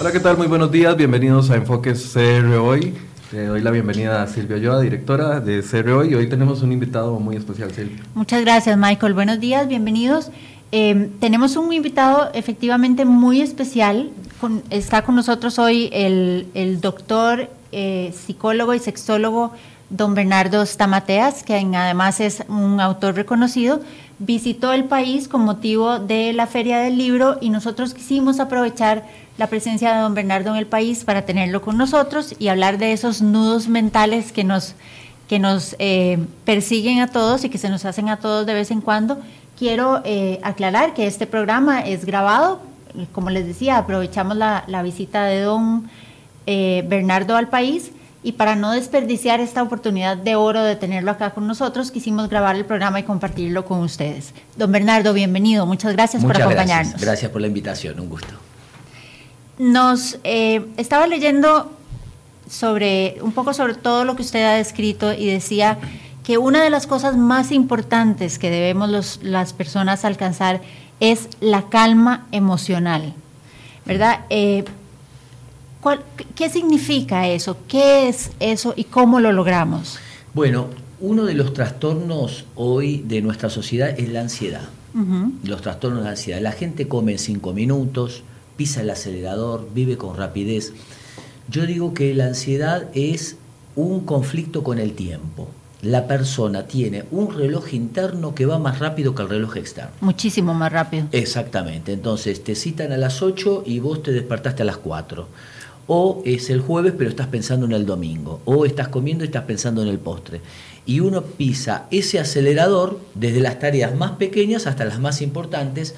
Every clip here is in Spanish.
Hola, ¿qué tal? Muy buenos días, bienvenidos a Enfoques CR Hoy. Le doy la bienvenida a Silvia Oyoa, directora de CR Hoy, hoy tenemos un invitado muy especial, Silvia. Muchas gracias, Michael. Buenos días, bienvenidos. Eh, tenemos un invitado efectivamente muy especial. está con nosotros hoy el, el doctor, eh, psicólogo y sexólogo don Bernardo Stamateas, que además es un autor reconocido, visitó el país con motivo de la Feria del Libro y nosotros quisimos aprovechar la presencia de don Bernardo en el país para tenerlo con nosotros y hablar de esos nudos mentales que nos, que nos eh, persiguen a todos y que se nos hacen a todos de vez en cuando. Quiero eh, aclarar que este programa es grabado, como les decía, aprovechamos la, visita de don eh, Bernardo al país y para no desperdiciar esta oportunidad de oro de tenerlo acá con nosotros, quisimos grabar el programa y compartirlo con ustedes. Don Bernardo, bienvenido. Muchas gracias por acompañarnos. Gracias. gracias por la invitación, un gusto. Nos eh, estaba leyendo sobre un poco sobre todo lo que usted ha descrito y decía que una de las cosas más importantes que debemos las personas alcanzar es la calma emocional, ¿verdad? Eh, ¿Qué significa eso? ¿Qué es eso y cómo lo logramos? Bueno, uno de los trastornos hoy de nuestra sociedad es la ansiedad. Los trastornos de ansiedad. La gente come en cinco minutos, pisa el acelerador, vive con rapidez. Yo digo que la ansiedad es un conflicto con el tiempo. La persona tiene un reloj interno que va más rápido que el reloj externo. Muchísimo más rápido. Exactamente. Entonces te citan a las 8 y vos te despertaste a las 4 o es el jueves pero estás pensando en el domingo, o estás comiendo y estás pensando en el postre. Y uno pisa ese acelerador desde las tareas más pequeñas hasta las más importantes,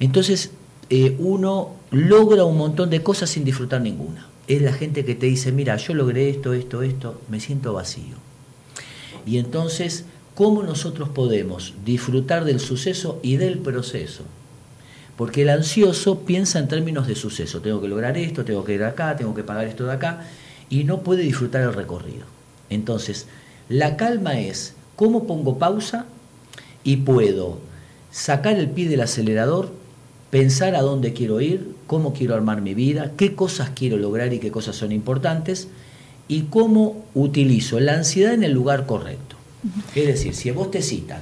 entonces eh, uno logra un montón de cosas sin disfrutar ninguna. Es la gente que te dice, mira, yo logré esto, esto, esto, me siento vacío. Y entonces, ¿cómo nosotros podemos disfrutar del suceso y del proceso? Porque el ansioso piensa en términos de suceso. Tengo que lograr esto, tengo que ir acá, tengo que pagar esto de acá, y no puede disfrutar el recorrido. Entonces, la calma es cómo pongo pausa y puedo sacar el pie del acelerador, pensar a dónde quiero ir, cómo quiero armar mi vida, qué cosas quiero lograr y qué cosas son importantes, y cómo utilizo la ansiedad en el lugar correcto. Es decir, si vos te citan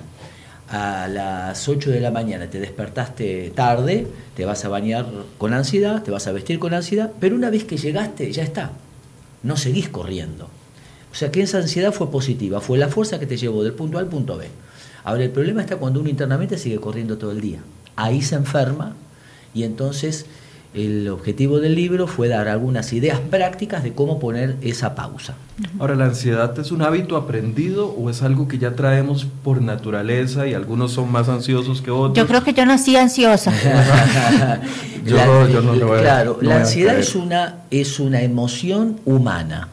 a las 8 de la mañana te despertaste tarde, te vas a bañar con ansiedad, te vas a vestir con ansiedad, pero una vez que llegaste ya está, no seguís corriendo. O sea que esa ansiedad fue positiva, fue la fuerza que te llevó del punto A al punto B. Ahora el problema está cuando uno internamente sigue corriendo todo el día. Ahí se enferma y entonces el objetivo del libro fue dar algunas ideas prácticas de cómo poner esa pausa. Ahora, ¿la ansiedad es un hábito aprendido o es algo que ya traemos por naturaleza y algunos son más ansiosos que otros? Yo creo que yo nací ansiosa. yo, la, yo no voy Claro, la ansiedad es una, es una emoción humana.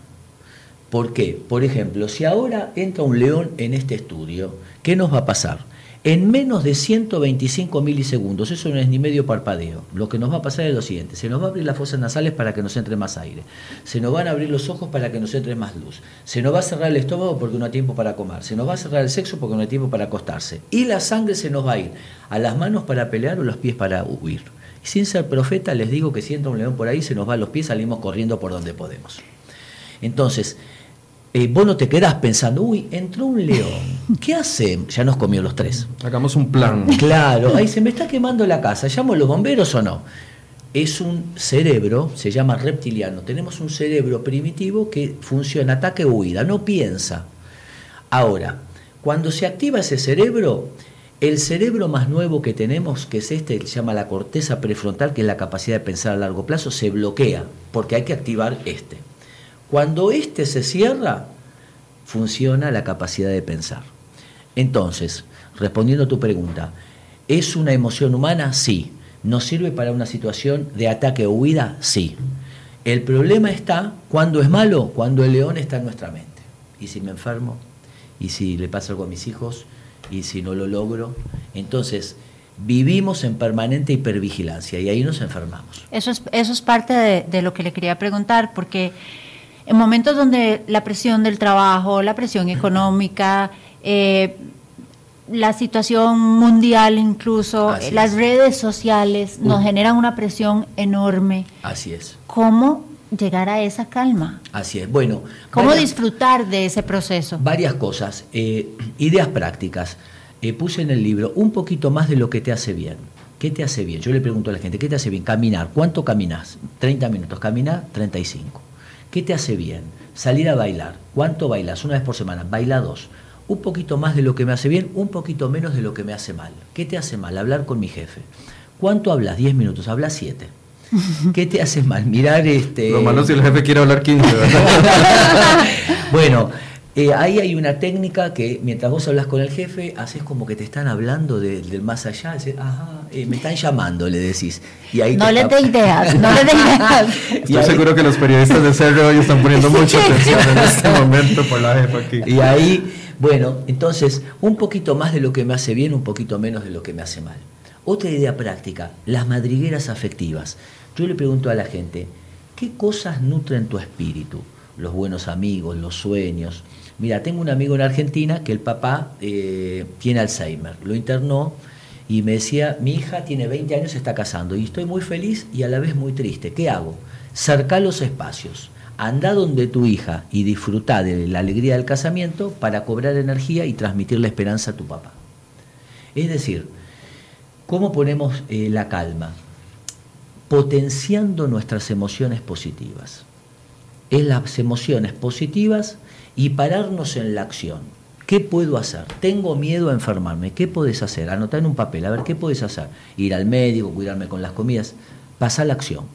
¿Por qué? Por ejemplo, si ahora entra un león en este estudio, ¿qué nos va a pasar? En menos de 125 milisegundos, eso no es ni medio parpadeo, lo que nos va a pasar es lo siguiente, se nos va a abrir las fosas nasales para que nos entre más aire, se nos van a abrir los ojos para que nos entre más luz, se nos va a cerrar el estómago porque no hay tiempo para comer, se nos va a cerrar el sexo porque no hay tiempo para acostarse, y la sangre se nos va a ir a las manos para pelear o los pies para huir. Y sin ser profeta les digo que si entra un león por ahí, se nos va a los pies, salimos corriendo por donde podemos. Entonces, eh, vos no te quedás pensando, uy, entró un león, ¿qué hace? Ya nos comió los tres. Hagamos un plan. Claro, ahí se me está quemando la casa, ¿llamo a los bomberos o no? Es un cerebro, se llama reptiliano, tenemos un cerebro primitivo que funciona ataque o huida, no piensa. Ahora, cuando se activa ese cerebro, el cerebro más nuevo que tenemos, que es este, que se llama la corteza prefrontal, que es la capacidad de pensar a largo plazo, se bloquea, porque hay que activar este. Cuando éste se cierra, funciona la capacidad de pensar. Entonces, respondiendo a tu pregunta, ¿es una emoción humana? Sí. ¿Nos sirve para una situación de ataque o huida? Sí. El problema está cuando es malo, cuando el león está en nuestra mente. ¿Y si me enfermo? ¿Y si le pasa algo a mis hijos? ¿Y si no lo logro? Entonces, vivimos en permanente hipervigilancia y ahí nos enfermamos. Eso es, eso es parte de, de lo que le quería preguntar, porque en momentos donde la presión del trabajo, la presión económica, eh, la situación mundial incluso, las redes sociales nos generan una presión enorme. Así es. ¿Cómo llegar a esa calma? Así es. Bueno. ¿Cómo disfrutar de ese proceso? Varias cosas. Eh, ideas prácticas. Eh, puse en el libro un poquito más de lo que te hace bien. ¿Qué te hace bien? Yo le pregunto a la gente, ¿qué te hace bien? Caminar. ¿Cuánto caminas? 30 minutos. Caminar, 35. ¿Qué te hace bien? Salir a bailar. ¿Cuánto bailas? Una vez por semana. Baila dos. Un poquito más de lo que me hace bien, un poquito menos de lo que me hace mal. ¿Qué te hace mal? Hablar con mi jefe. ¿Cuánto hablas? 10 minutos. Hablas 7. ¿Qué te hace mal? Mirar este. Lo malo si el jefe quiere hablar 15, bueno, eh, ahí hay una técnica que mientras vos hablas con el jefe, haces como que te están hablando del más allá, ajá, eh, me están llamando, le decís. Y ahí no le dé ideas, no le dé ideas. Estoy seguro que los periodistas de CR hoy están poniendo mucha atención en este momento por la jefa aquí. Y ahí, bueno, entonces, un poquito más de lo que me hace bien, un poquito menos de lo que me hace mal. Otra idea práctica, las madrigueras afectivas. Yo le pregunto a la gente, ¿qué cosas nutren tu espíritu? Los buenos amigos, los sueños. Mira, tengo un amigo en Argentina que el papá eh, tiene Alzheimer, lo internó y me decía, mi hija tiene 20 años, se está casando y estoy muy feliz y a la vez muy triste. ¿Qué hago? Cerca los espacios. Anda donde tu hija y disfruta de la alegría del casamiento para cobrar energía y transmitir la esperanza a tu papá. Es decir, ¿cómo ponemos eh, la calma? Potenciando nuestras emociones positivas. Es las emociones positivas y pararnos en la acción. ¿Qué puedo hacer? Tengo miedo a enfermarme. ¿Qué puedes hacer? Anotar en un papel. A ver, ¿qué puedes hacer? Ir al médico, cuidarme con las comidas. Pasa la acción.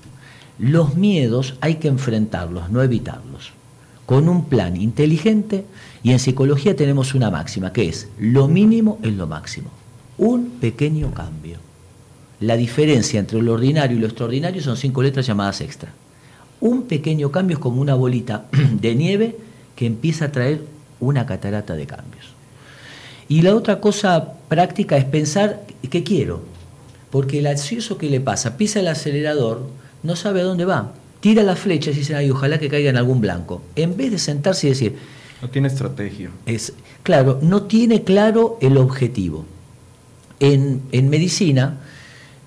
Los miedos hay que enfrentarlos, no evitarlos. Con un plan inteligente y en psicología tenemos una máxima que es lo mínimo es lo máximo. Un pequeño cambio. La diferencia entre lo ordinario y lo extraordinario son cinco letras llamadas extra. Un pequeño cambio es como una bolita de nieve que empieza a traer una catarata de cambios. Y la otra cosa práctica es pensar qué quiero, porque el ansioso que le pasa, pisa el acelerador, no sabe a dónde va, tira las flechas y dice, ay, ojalá que caiga en algún blanco, en vez de sentarse y decir... No tiene estrategia. Es, claro, no tiene claro el objetivo. En, medicina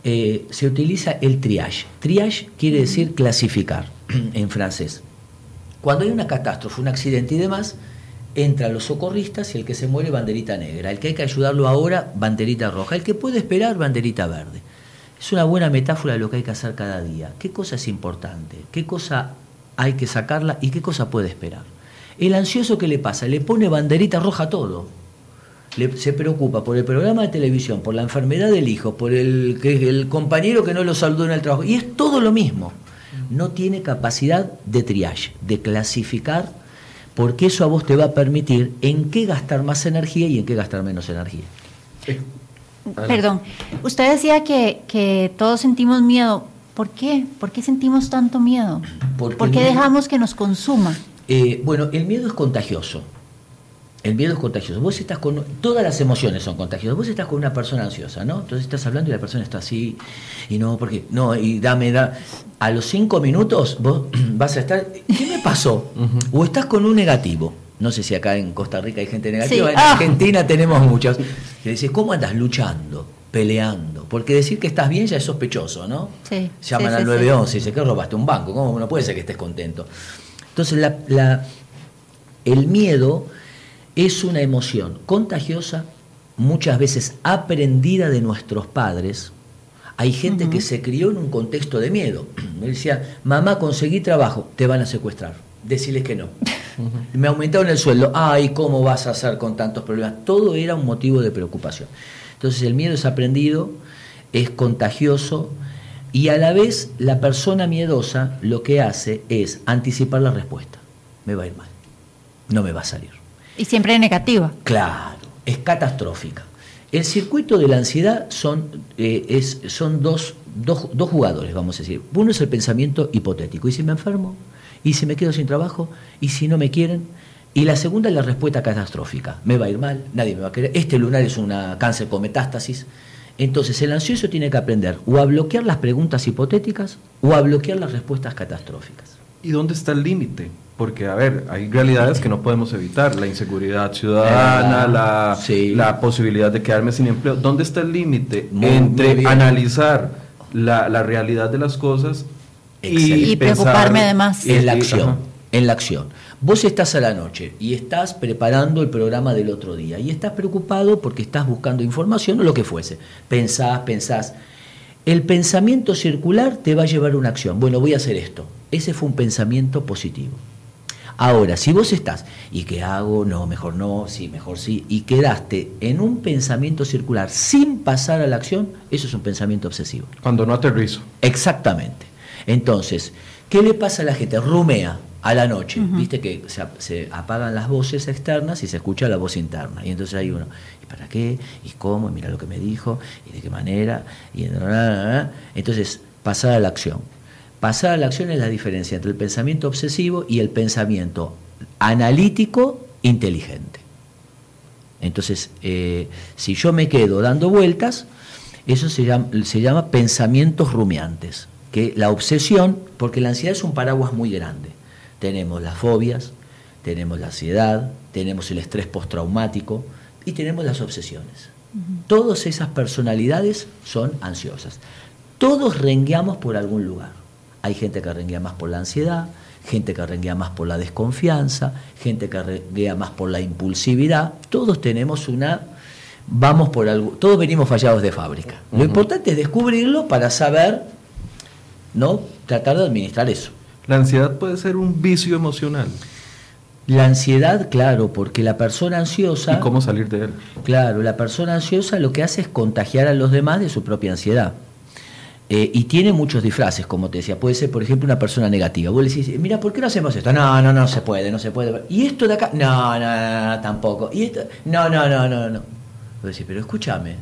eh, se utiliza el triage. Triage quiere decir clasificar en francés. Cuando hay una catástrofe, un accidente y demás, entran los socorristas y el que se muere, banderita negra. El que hay que ayudarlo ahora, banderita roja. El que puede esperar, banderita verde. Es una buena metáfora de lo que hay que hacer cada día. ¿Qué cosa es importante? ¿Qué cosa hay que sacarla y qué cosa puede esperar? El ansioso que le pasa, le pone banderita roja a todo. se preocupa por el programa de televisión, por la enfermedad del hijo, por el, el compañero que no lo saludó en el trabajo. Y es todo lo mismo no tiene capacidad de triage, de clasificar, porque eso a vos te va a permitir en qué gastar más energía y en qué gastar menos energía. Perdón, usted decía que, todos sentimos miedo. ¿Por qué? ¿Por qué sentimos tanto miedo? ¿Por qué dejamos que nos consuma? Eh, bueno, el miedo es contagioso. El miedo es contagioso. Vos estás con. Todas las emociones son contagiosas. Vos estás con una persona ansiosa, ¿no? Entonces estás hablando y la persona está así. Y no, porque. No, y dame, da. A los cinco minutos vos vas a estar. ¿Qué me pasó? O estás con un negativo. No sé si acá en Costa Rica hay gente negativa. En ah. Argentina tenemos muchos. Que dice, ¿cómo andas luchando? Peleando. Porque decir que estás bien ya es sospechoso, ¿no? Sí. Llaman al 911 y dicen que robaste un banco. ¿Cómo no puede ser que estés contento? Entonces, la, la, el miedo es una emoción contagiosa, muchas veces aprendida de nuestros padres. Hay gente que se crió en un contexto de miedo. Me decía, mamá, conseguí trabajo, te van a secuestrar. Decirles que no. Me aumentaron el sueldo. Ay, ¿cómo vas a hacer con tantos problemas? Todo era un motivo de preocupación. Entonces el miedo es aprendido, es contagioso y a la vez la persona miedosa lo que hace es anticipar la respuesta. Me va a ir mal, no me va a salir. Y siempre negativa. Claro, es catastrófica. El circuito de la ansiedad son, eh, son dos, dos, jugadores, vamos a decir. Uno es el pensamiento hipotético. ¿Y si me enfermo? ¿Y si me quedo sin trabajo? ¿Y si no me quieren? Y la segunda es la respuesta catastrófica. Me va a ir mal, nadie me va a querer. Este lunar es un cáncer con metástasis. Entonces el ansioso tiene que aprender o a bloquear las preguntas hipotéticas o a bloquear las respuestas catastróficas. ¿Y dónde está el límite? Porque, a ver, hay realidades que no podemos evitar, la inseguridad ciudadana, la, sí. la posibilidad de quedarme sin empleo. ¿Dónde está el límite entre analizar la, la realidad de las cosas y, Y preocuparme además. En la acción. ajá. En la acción. Vos estás a la noche y estás preparando el programa del otro día y estás preocupado porque estás buscando información o lo que fuese. Pensás, pensás. El pensamiento circular te va a llevar a una acción. Bueno, voy a hacer esto. Ese fue un pensamiento positivo. Ahora, si vos estás, ¿y qué hago? No, mejor no, sí, mejor sí, y quedaste en un pensamiento circular sin pasar a la acción, eso es un pensamiento obsesivo. Cuando no aterrizo. Exactamente. Entonces, ¿qué le pasa a la gente? Rumea a la noche. Viste que se, se apagan las voces externas y se escucha la voz interna. Y entonces hay uno, ¿y para qué? ¿Y cómo? Y mira lo que me dijo, y de qué manera. Y entonces, pasar a la acción. Pasar a la acción es la diferencia entre el pensamiento obsesivo y el pensamiento analítico inteligente. Entonces, eh, si yo me quedo dando vueltas, eso se llama, se llama pensamientos rumiantes. Que la obsesión, porque la ansiedad es un paraguas muy grande. Tenemos las fobias, tenemos la ansiedad, tenemos el estrés postraumático y tenemos las obsesiones. Todas esas personalidades son ansiosas. Todos rengueamos por algún lugar. Hay gente que renguea más por la ansiedad, gente que renguea más por la desconfianza, gente que renguea más por la impulsividad. Todos tenemos una vamos por algo, todos venimos fallados de fábrica. Lo importante es descubrirlo para saber, ¿no? Tratar de administrar eso. La ansiedad puede ser un vicio emocional. La ansiedad, claro, porque la persona ansiosa, ¿Y cómo salir de él? claro, la persona ansiosa lo que hace es contagiar a los demás de su propia ansiedad. Eh, y tiene muchos disfraces, como te decía. Puede ser, por ejemplo, una persona negativa. Vos le decís, mira, ¿por qué no hacemos esto? No, no, no se puede, no se puede. ¿Y esto de acá? No, no, no, no, tampoco. ¿Y esto? No, no, no, no, no. Vos decís, pero escúchame.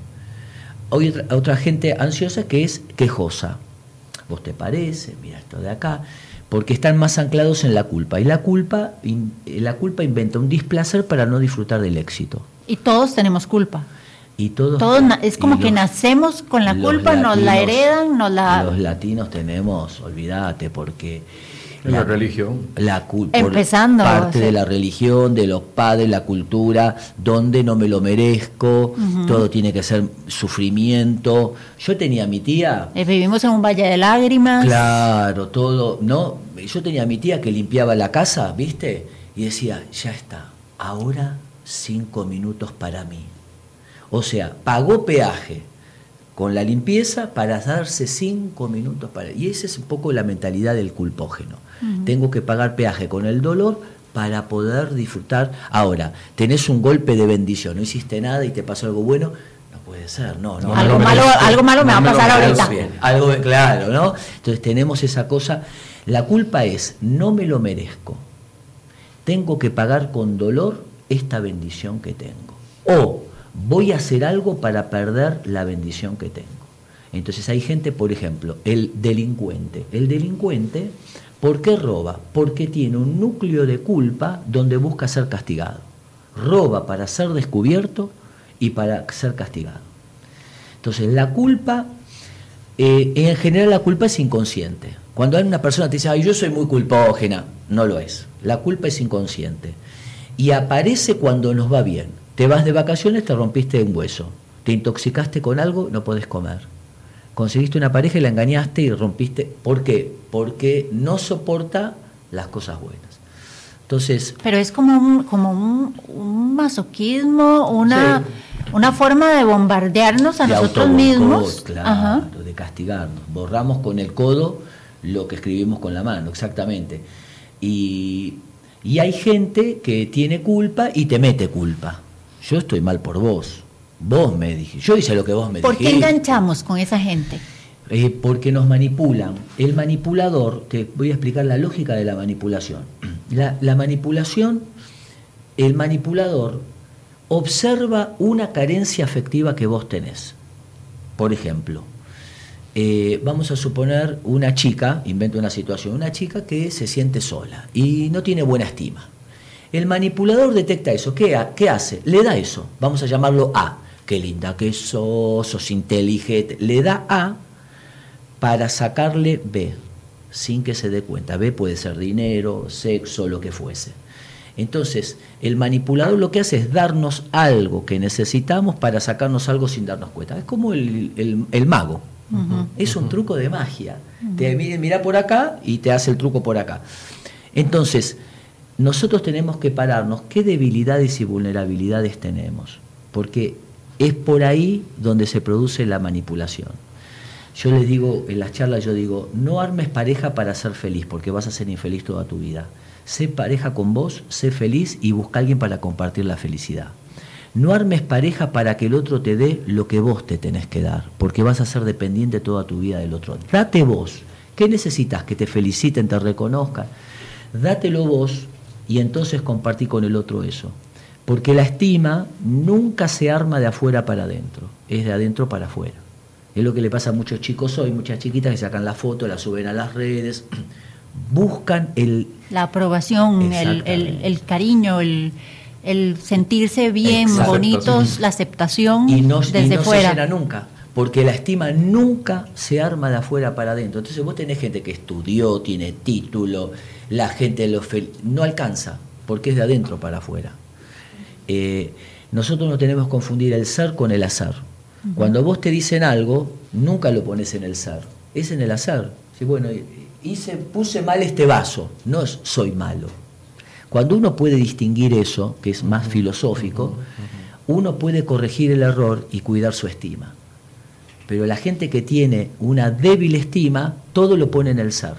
Hay otra, otra gente ansiosa que es quejosa. Vos te parece, mira esto de acá. Porque están más anclados en la culpa. Y la culpa, in- la culpa inventa un displacer para no disfrutar del éxito. Y todos tenemos culpa. Y todos, Todos es como que nacemos con la culpa, nos la heredan, nos la... Los latinos tenemos, olvídate, porque... La religión. La Empezando, Parte sí. de la religión, de los padres, la cultura, donde no me lo merezco, todo tiene que ser sufrimiento. Yo tenía a mi tía, Eh, vivimos en un valle de lágrimas. Claro, todo, ¿no? Yo tenía a mi tía que limpiaba la casa, ¿viste? Y decía, ya está, ahora cinco minutos para mí. O sea, pagó peaje con la limpieza para darse cinco minutos para... Y esa es un poco la mentalidad del culpógeno. Tengo que pagar peaje con el dolor para poder disfrutar. Ahora, tenés un golpe de bendición, no hiciste nada y te pasó algo bueno, no puede ser, no, no. Algo, no malo, algo malo me No va a pasar ahorita. Bien, algo claro, ¿no? Entonces tenemos esa cosa. La culpa es, no me lo merezco. Tengo que pagar con dolor esta bendición que tengo. O voy a hacer algo para perder la bendición que tengo. Entonces hay gente, por ejemplo, el delincuente. El delincuente, ¿por qué roba? Porque tiene un núcleo de culpa donde busca ser castigado. Roba para ser descubierto y para ser castigado. Entonces, la culpa, eh, en general la culpa es inconsciente. Cuando hay una persona que te dice, ay, yo soy muy culpógena, no lo es. La culpa es inconsciente. Y aparece cuando nos va bien. Te vas de vacaciones, te rompiste un hueso. Te intoxicaste con algo, no podés comer. Conseguiste una pareja y la engañaste y rompiste. ¿Por qué? Porque no soporta las cosas buenas. Entonces, Pero es como un, como un, un masoquismo, una, una forma de bombardearnos a de nosotros mismos. Claro, Ajá. de castigarnos. Borramos con el codo lo que escribimos con la mano, exactamente. Y, y hay gente que tiene culpa y te mete culpa. Yo estoy mal por vos. Vos me dijiste. Yo hice lo que vos me ¿Por qué dijiste. enganchamos con esa gente? Eh, porque nos manipulan. El manipulador, te voy a explicar la lógica de la manipulación. La, la manipulación, el manipulador observa una carencia afectiva que vos tenés. Por ejemplo, eh, vamos a suponer una chica, invento una situación, una chica que se siente sola y no tiene buena estima. El manipulador detecta eso. ¿Qué, ha- qué hace? Le da eso. Vamos a llamarlo A. Qué linda que sos, sos inteligente. Le da A para sacarle B. sin que se dé cuenta. B puede ser dinero, sexo, lo que fuese. Entonces, el manipulador lo que hace es darnos algo que necesitamos para sacarnos algo sin darnos cuenta. Es como el, mago. Es un truco de magia. Te mira por acá y te hace el truco por acá. Entonces, nosotros tenemos que pararnos qué debilidades y vulnerabilidades tenemos, porque es por ahí donde se produce la manipulación. Yo les digo, en las charlas yo digo, no armes pareja para ser feliz, porque vas a ser infeliz toda tu vida. Sé pareja con vos, sé feliz y busca alguien para compartir la felicidad. No armes pareja para que el otro te dé lo que vos te tenés que dar, porque vas a ser dependiente toda tu vida del otro. Date vos. ¿Qué necesitas? Que te feliciten, te reconozcan. Dátelo vos y entonces compartí con el otro eso. Porque la estima nunca se arma de afuera para adentro, es de adentro para afuera. Es lo que le pasa a muchos chicos hoy, muchas chiquitas que sacan la foto, la suben a las redes, buscan el... La aprobación, el, cariño, el, sentirse bien, bonitos, la aceptación y no, desde y no fuera. Se nunca, porque la estima nunca se arma de afuera para adentro. Entonces vos tenés gente que estudió, tiene título, la gente lo no alcanza, porque es de adentro para afuera. Eh, nosotros no tenemos que confundir el ser con el Cuando vos te dicen algo, nunca lo pones en el ser, es en el hacer. Sí, bueno, hice, puse mal este vaso, no es soy malo. Cuando uno puede distinguir eso, que es más filosófico, uno puede corregir el error y cuidar su estima. Pero la gente que tiene una débil estima, todo lo pone en el ser.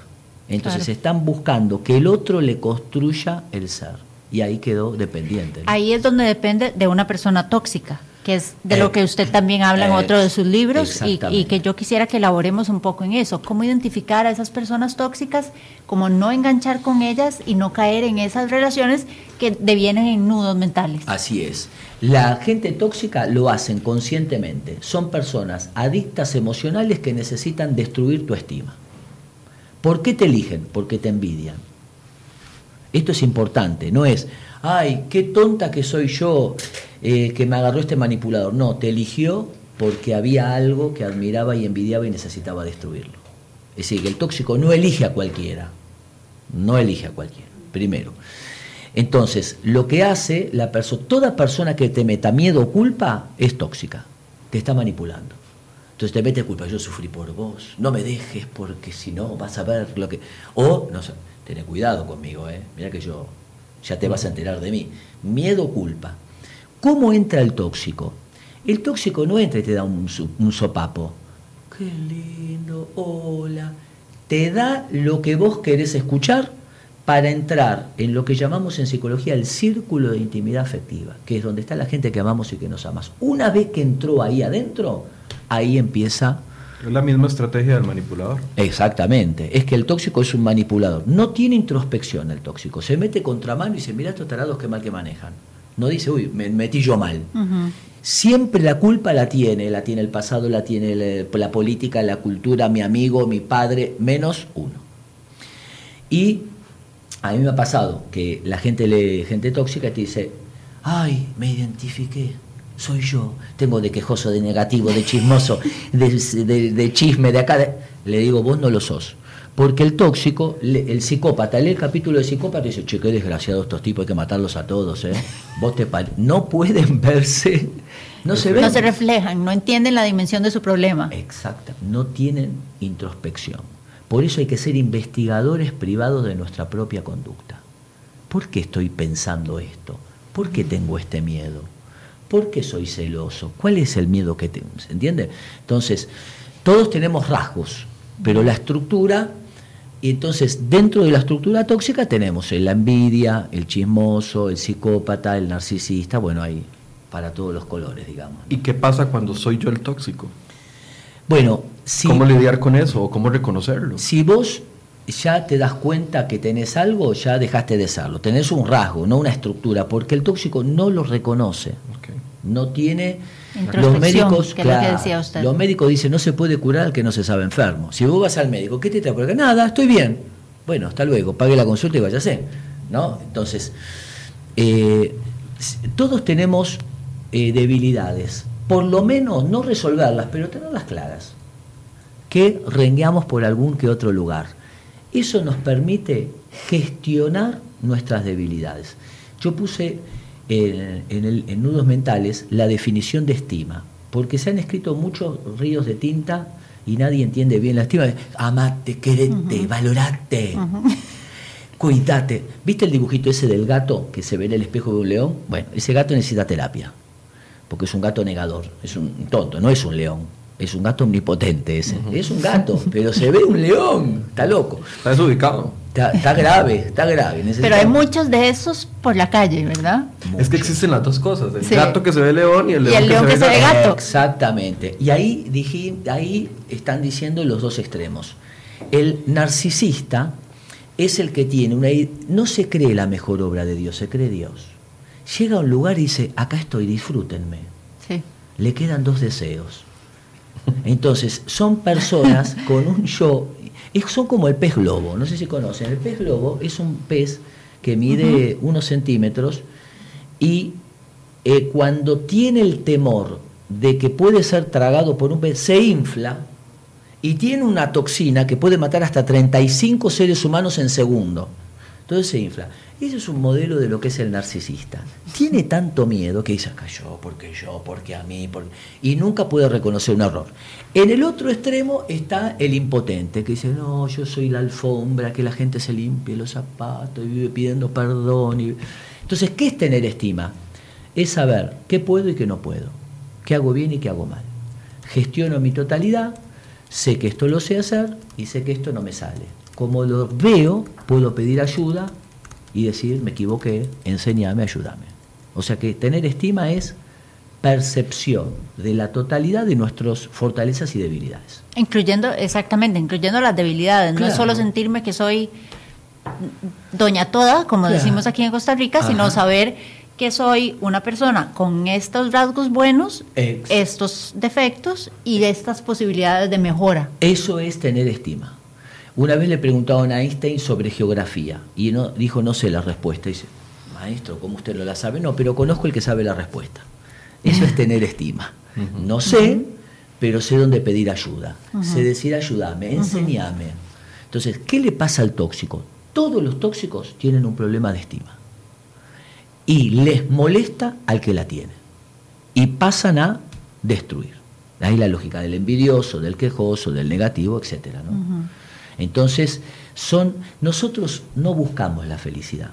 Entonces están buscando que el otro le construya el ser. Y ahí quedó dependiente. Ahí es donde depende de una persona tóxica que es de lo que usted también habla en otro de sus libros y, que yo quisiera que elaboremos un poco en eso, cómo identificar a esas personas tóxicas, cómo no enganchar con ellas y no caer en esas relaciones que devienen en nudos mentales. Así es. La gente tóxica lo hacen conscientemente, son personas adictas emocionales que necesitan destruir tu estima. ¿Por qué te eligen? Porque te envidian. Esto es importante, no es, ay, qué tonta que soy yo, eh, que me agarró este manipulador. No, te eligió porque había algo que admiraba y envidiaba y necesitaba destruirlo. Es decir, que el tóxico no elige a cualquiera, no elige a cualquiera, primero. Entonces, lo que hace la persona, toda persona que te meta miedo o culpa es tóxica, te está manipulando. Entonces te mete culpa, yo sufrí por vos, no me dejes porque si no vas a ver lo que... O, no sé, ten cuidado conmigo, ¿eh? mira que yo ya te vas a enterar de mí. Miedo o culpa. ¿Cómo entra el tóxico? El tóxico no entra y te da un, sopapo. Qué lindo, hola. Te da lo que vos querés escuchar para entrar en lo que llamamos en psicología el círculo de intimidad afectiva, que es donde está la gente que amamos y que nos amas. Una vez que entró ahí adentro, ahí empieza... Es la misma estrategia del manipulador. Exactamente, es que el tóxico es un manipulador. No tiene introspección el tóxico, se mete contramano y dice, mira estos tarados que mal que manejan. No dice, uy, me metí yo mal. Siempre la culpa la tiene, la tiene el pasado, la tiene la, política, la cultura, mi amigo, mi padre, menos uno. Y a mí me ha pasado que la gente, le, gente tóxica te dice, ay, me identifiqué, soy yo, tengo de quejoso, de negativo, de chismoso, de, de chisme, de acá. Le digo, vos no lo sos. Porque el tóxico, el psicópata, lee el capítulo de psicópata y dice, che, qué desgraciados estos tipos, hay que matarlos a todos, ¿eh? Vos te no pueden verse, no se ven. No se reflejan, no entienden la dimensión de su problema. Exacto, no tienen introspección. Por eso hay que ser investigadores privados de nuestra propia conducta. ¿Por qué estoy pensando esto? ¿Por qué tengo este miedo? ¿Por qué soy celoso? ¿Cuál es el miedo que tengo? ¿Se entiende? Entonces, todos tenemos rasgos, pero la estructura y entonces, dentro de la estructura tóxica tenemos la envidia, el chismoso, el psicópata, el narcisista, bueno, hay para todos los colores, digamos. ¿Y qué pasa cuando soy yo el tóxico? Bueno, si, ¿cómo lidiar con eso o cómo reconocerlo? Si vos ya te das cuenta que tenés algo, ya dejaste de serlo. Tenés un rasgo, no una estructura, porque el tóxico no lo reconoce. No tiene los médicos, los médicos dicen no se puede curar al que no se sabe enfermo. Si vos vas al médico, ¿qué te trae por Nada, estoy bien. Bueno, hasta luego, pague la consulta y váyase. ¿No? Entonces, eh, todos tenemos eh, debilidades. Por lo menos no resolverlas, pero tenerlas claras. Que rengueamos por algún que otro lugar. Eso nos permite gestionar nuestras debilidades. Yo puse en, en nudos mentales la definición de estima, porque se han escrito muchos ríos de tinta y nadie entiende bien la estima. Amate, querete, valorate, cuídate. ¿Viste el dibujito ese del gato que se ve en el espejo de un león? Bueno, ese gato necesita terapia, porque es un gato negador, es un tonto, no es un león es un gato omnipotente ese. Es un gato, pero se ve un león. Está loco. Está desubicado. Está, grave, está grave. Pero hay muchos de esos por la calle, ¿verdad? Es que existen las dos cosas, el gato que se ve león y el león, que, se, ve gato. Exactamente. Y ahí, dije, ahí están diciendo los dos extremos. El narcisista es el que tiene una... No se cree la mejor obra de Dios, se cree Dios. Llega a un lugar y dice, acá estoy, disfrútenme. Sí. Le quedan dos deseos entonces, son personas con un yo, son como el pez globo, no sé si conocen, el pez globo es un pez que mide unos centímetros y eh, cuando tiene el temor de que puede ser tragado por un pez, se infla y tiene una toxina que puede matar hasta 35 seres humanos en segundo. Entonces se infla. Ese es un modelo de lo que es el narcisista. Tiene tanto miedo que dice, acá yo, porque yo, porque a mí, y nunca puede reconocer un error. En el otro extremo está el impotente, que dice, no, yo soy la alfombra, que la gente se limpie los zapatos y vive pidiendo perdón. Y... Entonces, ¿qué es tener estima? Es saber qué puedo y qué no puedo, qué hago bien y qué hago mal. Gestiono mi totalidad, sé que esto lo sé hacer y sé que esto no me sale. Como lo veo, puedo pedir ayuda y decir, me equivoqué, enséñame, ayúdame. O sea que tener estima es percepción de la totalidad de nuestras fortalezas y debilidades. Incluyendo, exactamente, incluyendo las debilidades. No es solo sentirme que soy doña toda, como decimos aquí en Costa Rica, sino saber que soy una persona con estos rasgos buenos, estos defectos y estas posibilidades de mejora. Eso es tener estima. Una vez le preguntaron a Einstein sobre geografía y no, dijo, no sé la respuesta. dice, maestro, ¿cómo usted no la sabe? No, pero conozco el que sabe la respuesta. Eso es tener estima. No sé, pero sé dónde pedir ayuda. Sé decir, ayúdame, enséñame. Entonces, ¿qué le pasa al tóxico? Todos los tóxicos tienen un problema de estima. Y les molesta al que la tiene. Y pasan a destruir. Ahí la lógica del envidioso, del quejoso, del negativo, etc. ¿no? Entonces, son, nosotros no buscamos la felicidad,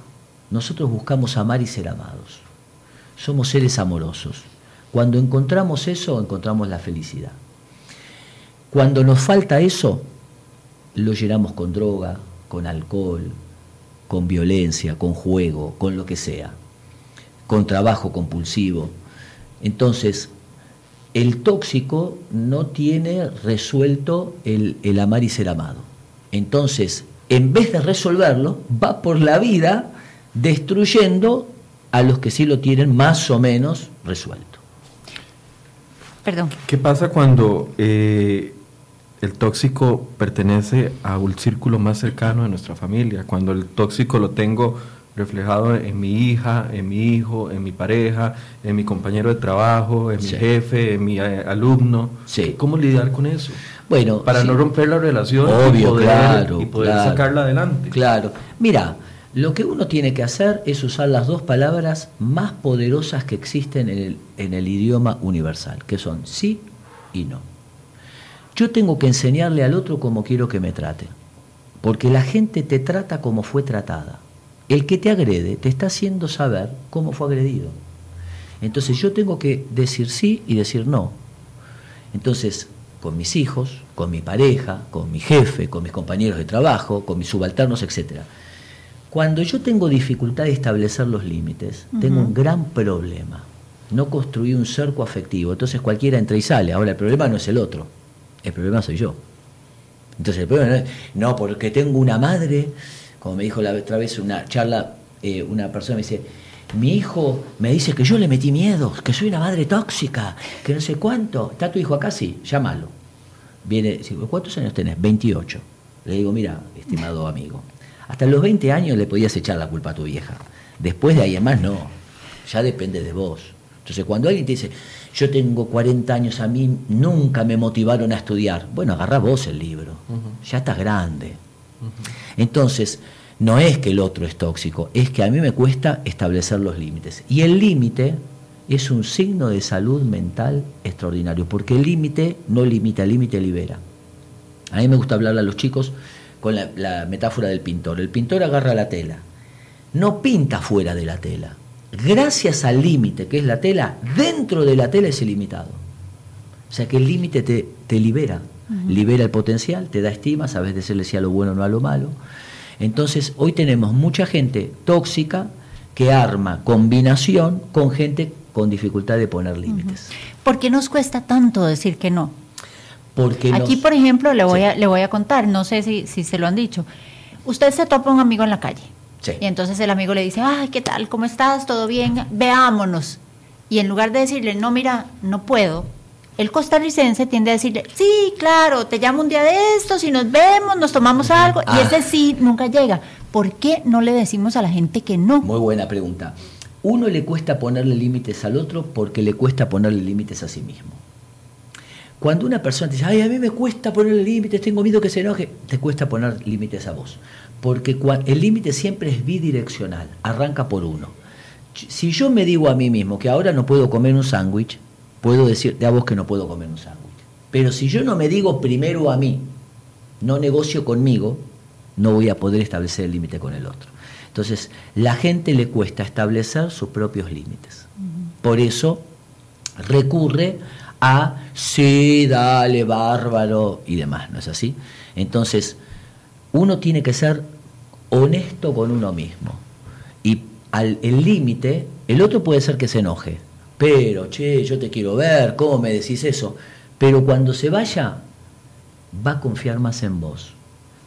nosotros buscamos amar y ser amados. Somos seres amorosos. Cuando encontramos eso, encontramos la felicidad. Cuando nos falta eso, lo llenamos con droga, con alcohol, con violencia, con juego, con lo que sea, con trabajo compulsivo. Entonces, el tóxico no tiene resuelto el, el amar y ser amado. Entonces, en vez de resolverlo, va por la vida destruyendo a los que sí lo tienen más o menos resuelto. Perdón. ¿Qué pasa cuando eh, el tóxico pertenece a un círculo más cercano de nuestra familia? Cuando el tóxico lo tengo reflejado en mi hija, en mi hijo, en mi pareja, en mi compañero de trabajo, en mi jefe, en mi eh, alumno. ¿Cómo lidiar con eso? Bueno, para no romper la relación y poder, y poder sacarla adelante. Claro. Mira, lo que uno tiene que hacer es usar las dos palabras más poderosas que existen en el, en el idioma universal, que son sí y no. Yo tengo que enseñarle al otro cómo quiero que me trate, porque la gente te trata como fue tratada. El que te agrede te está haciendo saber cómo fue agredido. Entonces yo tengo que decir sí y decir no. Entonces, con mis hijos, con mi pareja, con mi jefe, con mis compañeros de trabajo, con mis subalternos, etc. Cuando yo tengo dificultad de establecer los límites, tengo un gran problema. No construí un cerco afectivo, entonces cualquiera entra y sale. Ahora el problema no es el otro, el problema soy yo. Entonces el problema no es, no, porque tengo una madre, como me dijo la otra vez una charla, eh, una persona me dice, mi hijo me dice que yo le metí miedo, que soy una madre tóxica, que no sé cuánto. ¿Está tu hijo acá? Sí, llámalo. Viene, ¿cuántos años tenés? 28. Le digo, mira, estimado amigo, hasta los 20 años le podías echar la culpa a tu vieja. Después de ahí en más, no. Ya depende de vos. Entonces, cuando alguien te dice, yo tengo 40 años, a mí nunca me motivaron a estudiar. Bueno, agarra vos el libro. Ya estás grande. Entonces, no es que el otro es tóxico, es que a mí me cuesta establecer los límites. Y el límite es un signo de salud mental extraordinario, porque el límite no limita, el límite libera. A mí me gusta hablarle a los chicos con la, metáfora del pintor. El pintor agarra la tela, no pinta fuera de la tela. Gracias al límite que es la tela, dentro de la tela es ilimitado. O sea que el límite te, te, libera, uh -huh. libera el potencial, te da estima, sabes decirle si a lo bueno o no a lo malo. Entonces hoy tenemos mucha gente tóxica que arma combinación con gente con dificultad de poner límites. ¿Por qué nos cuesta tanto decir que no? Porque Aquí, nos... por ejemplo, le voy, Sí. a, le voy a contar, no sé si, si se lo han dicho. Usted se topa a un amigo en la calle Sí. y entonces el amigo le dice, ay, ¿qué tal? ¿Cómo estás? ¿Todo bien? Veámonos. Y en lugar de decirle, no, mira, no puedo, el costarricense tiende a decirle, sí, claro, te llamo un día de estos y nos vemos, nos tomamos algo. Ah. Y ese sí nunca llega. ¿Por qué no le decimos a la gente que no? Muy buena pregunta. Uno le cuesta ponerle límites al otro porque le cuesta ponerle límites a sí mismo. Cuando una persona te dice, ay, a mí me cuesta ponerle límites, tengo miedo que se enoje, te cuesta poner límites a vos. Porque el límite siempre es bidireccional, arranca por uno. Si yo me digo a mí mismo que ahora no puedo comer un sándwich, puedo decirte a vos que no puedo comer un sándwich. Pero si yo no me digo primero a mí, no negocio conmigo, no voy a poder establecer el límite con el otro. Entonces, la gente le cuesta establecer sus propios límites. Por eso recurre a sí, dale, bárbaro y demás, ¿no es así? Entonces, uno tiene que ser honesto con uno mismo. Y al el límite, el otro puede ser que se enoje. Pero, che, yo te quiero ver, ¿cómo me decís eso? Pero cuando se vaya, va a confiar más en vos.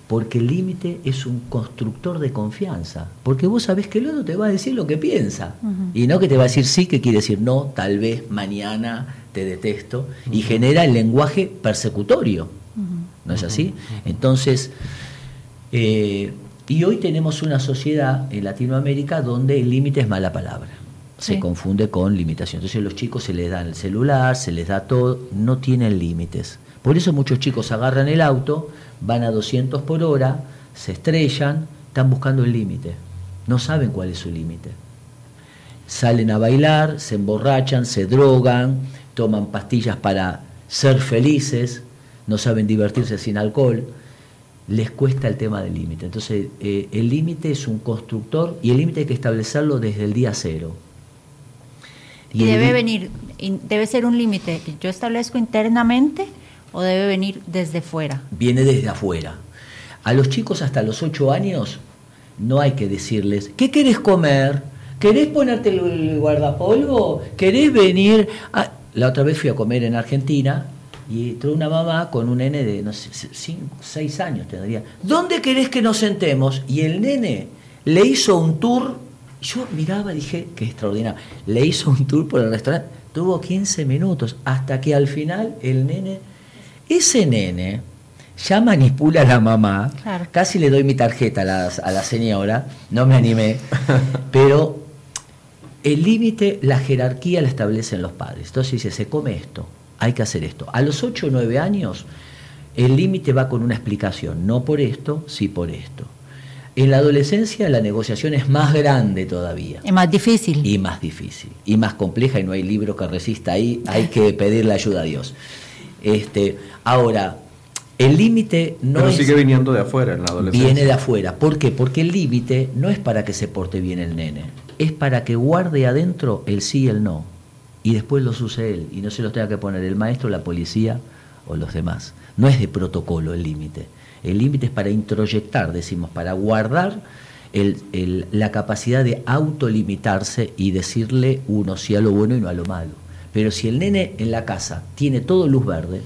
Porque el límite es un constructor de confianza. Porque vos sabés que el otro te va a decir lo que piensa. Y no que te va a decir sí, que quiere decir no, tal vez, mañana, te detesto. Y genera el lenguaje persecutorio. ¿No es así? Entonces, eh, y hoy tenemos una sociedad en Latinoamérica donde el límite es mala palabra. Se confunde con limitación. Entonces los chicos se les da el celular, se les da todo, no tienen límites. Por eso muchos chicos agarran el auto, van a 200 por hora, se estrellan, están buscando el límite. No saben cuál es su límite. Salen a bailar, se emborrachan, se drogan, toman pastillas para ser felices, no saben divertirse sin alcohol, les cuesta el tema del límite. Entonces, eh, el límite es un constructor y el límite hay que establecerlo desde el día cero. Y debe venir, debe ser un límite que yo establezco internamente o debe venir desde fuera. viene desde afuera. A los chicos hasta los 8 años no hay que decirles, ¿qué querés comer? ¿Querés ponerte el- guardapolvo? ¿Querés venir? a-?". La otra vez fui a comer en Argentina y entró una mamá con un nene de, no sé, 5, 6 años tendría. ¿Dónde querés que nos sentemos? Y el nene le hizo un tour. Yo miraba y dije, qué extraordinario. Le hizo un tour por el restaurante. Tuvo 15 minutos hasta que al final el nene ese nene ya manipula a la mamá. Claro. Casi le doy mi tarjeta a la, a la señora, no me animé. pero el límite, la jerarquía la establecen los padres. Entonces dice, se come esto, hay que hacer esto. A los 8 o 9 años, el límite va con una explicación, no por esto, sí por esto. En la adolescencia la negociación es más grande todavía. Es más difícil. Y más difícil, y más compleja, y no hay libro que resista ahí, hay que pedirle ayuda a Dios. Este, ahora, el límite no Pero es, sigue viniendo de afuera en la adolescencia. viene de afuera. ¿Por qué? Porque el límite no es para que se porte bien el nene, es para que guarde adentro el sí y el no, y después los use él, y no se los tenga que poner el maestro, la policía o los demás. No es de protocolo el límite. El límite es para introyectar, decimos, para guardar la capacidad de autolimitarse y decirle uno sí a lo bueno y no a lo malo. Pero si el nene en la casa tiene todo luz verde,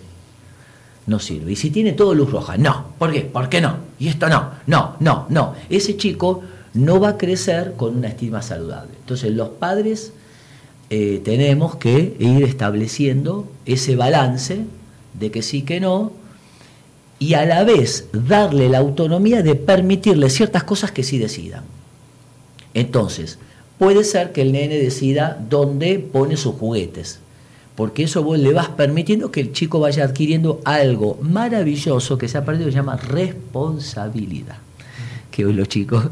no sirve. Y si tiene todo luz roja, no. ¿Por qué? ¿Por qué no? Y esto no, no, no, no. Ese chico no va a crecer con una estima saludable. Entonces los padres eh, tenemos que ir estableciendo ese balance de que sí, que no, y a la vez darle la autonomía de permitirle ciertas cosas que sí decidan. Entonces, puede ser que el nene decida dónde pone sus juguetes. porque eso vos le vas permitiendo que el chico vaya adquiriendo algo maravilloso que se ha perdido, que se llama responsabilidad. Que hoy los chicos,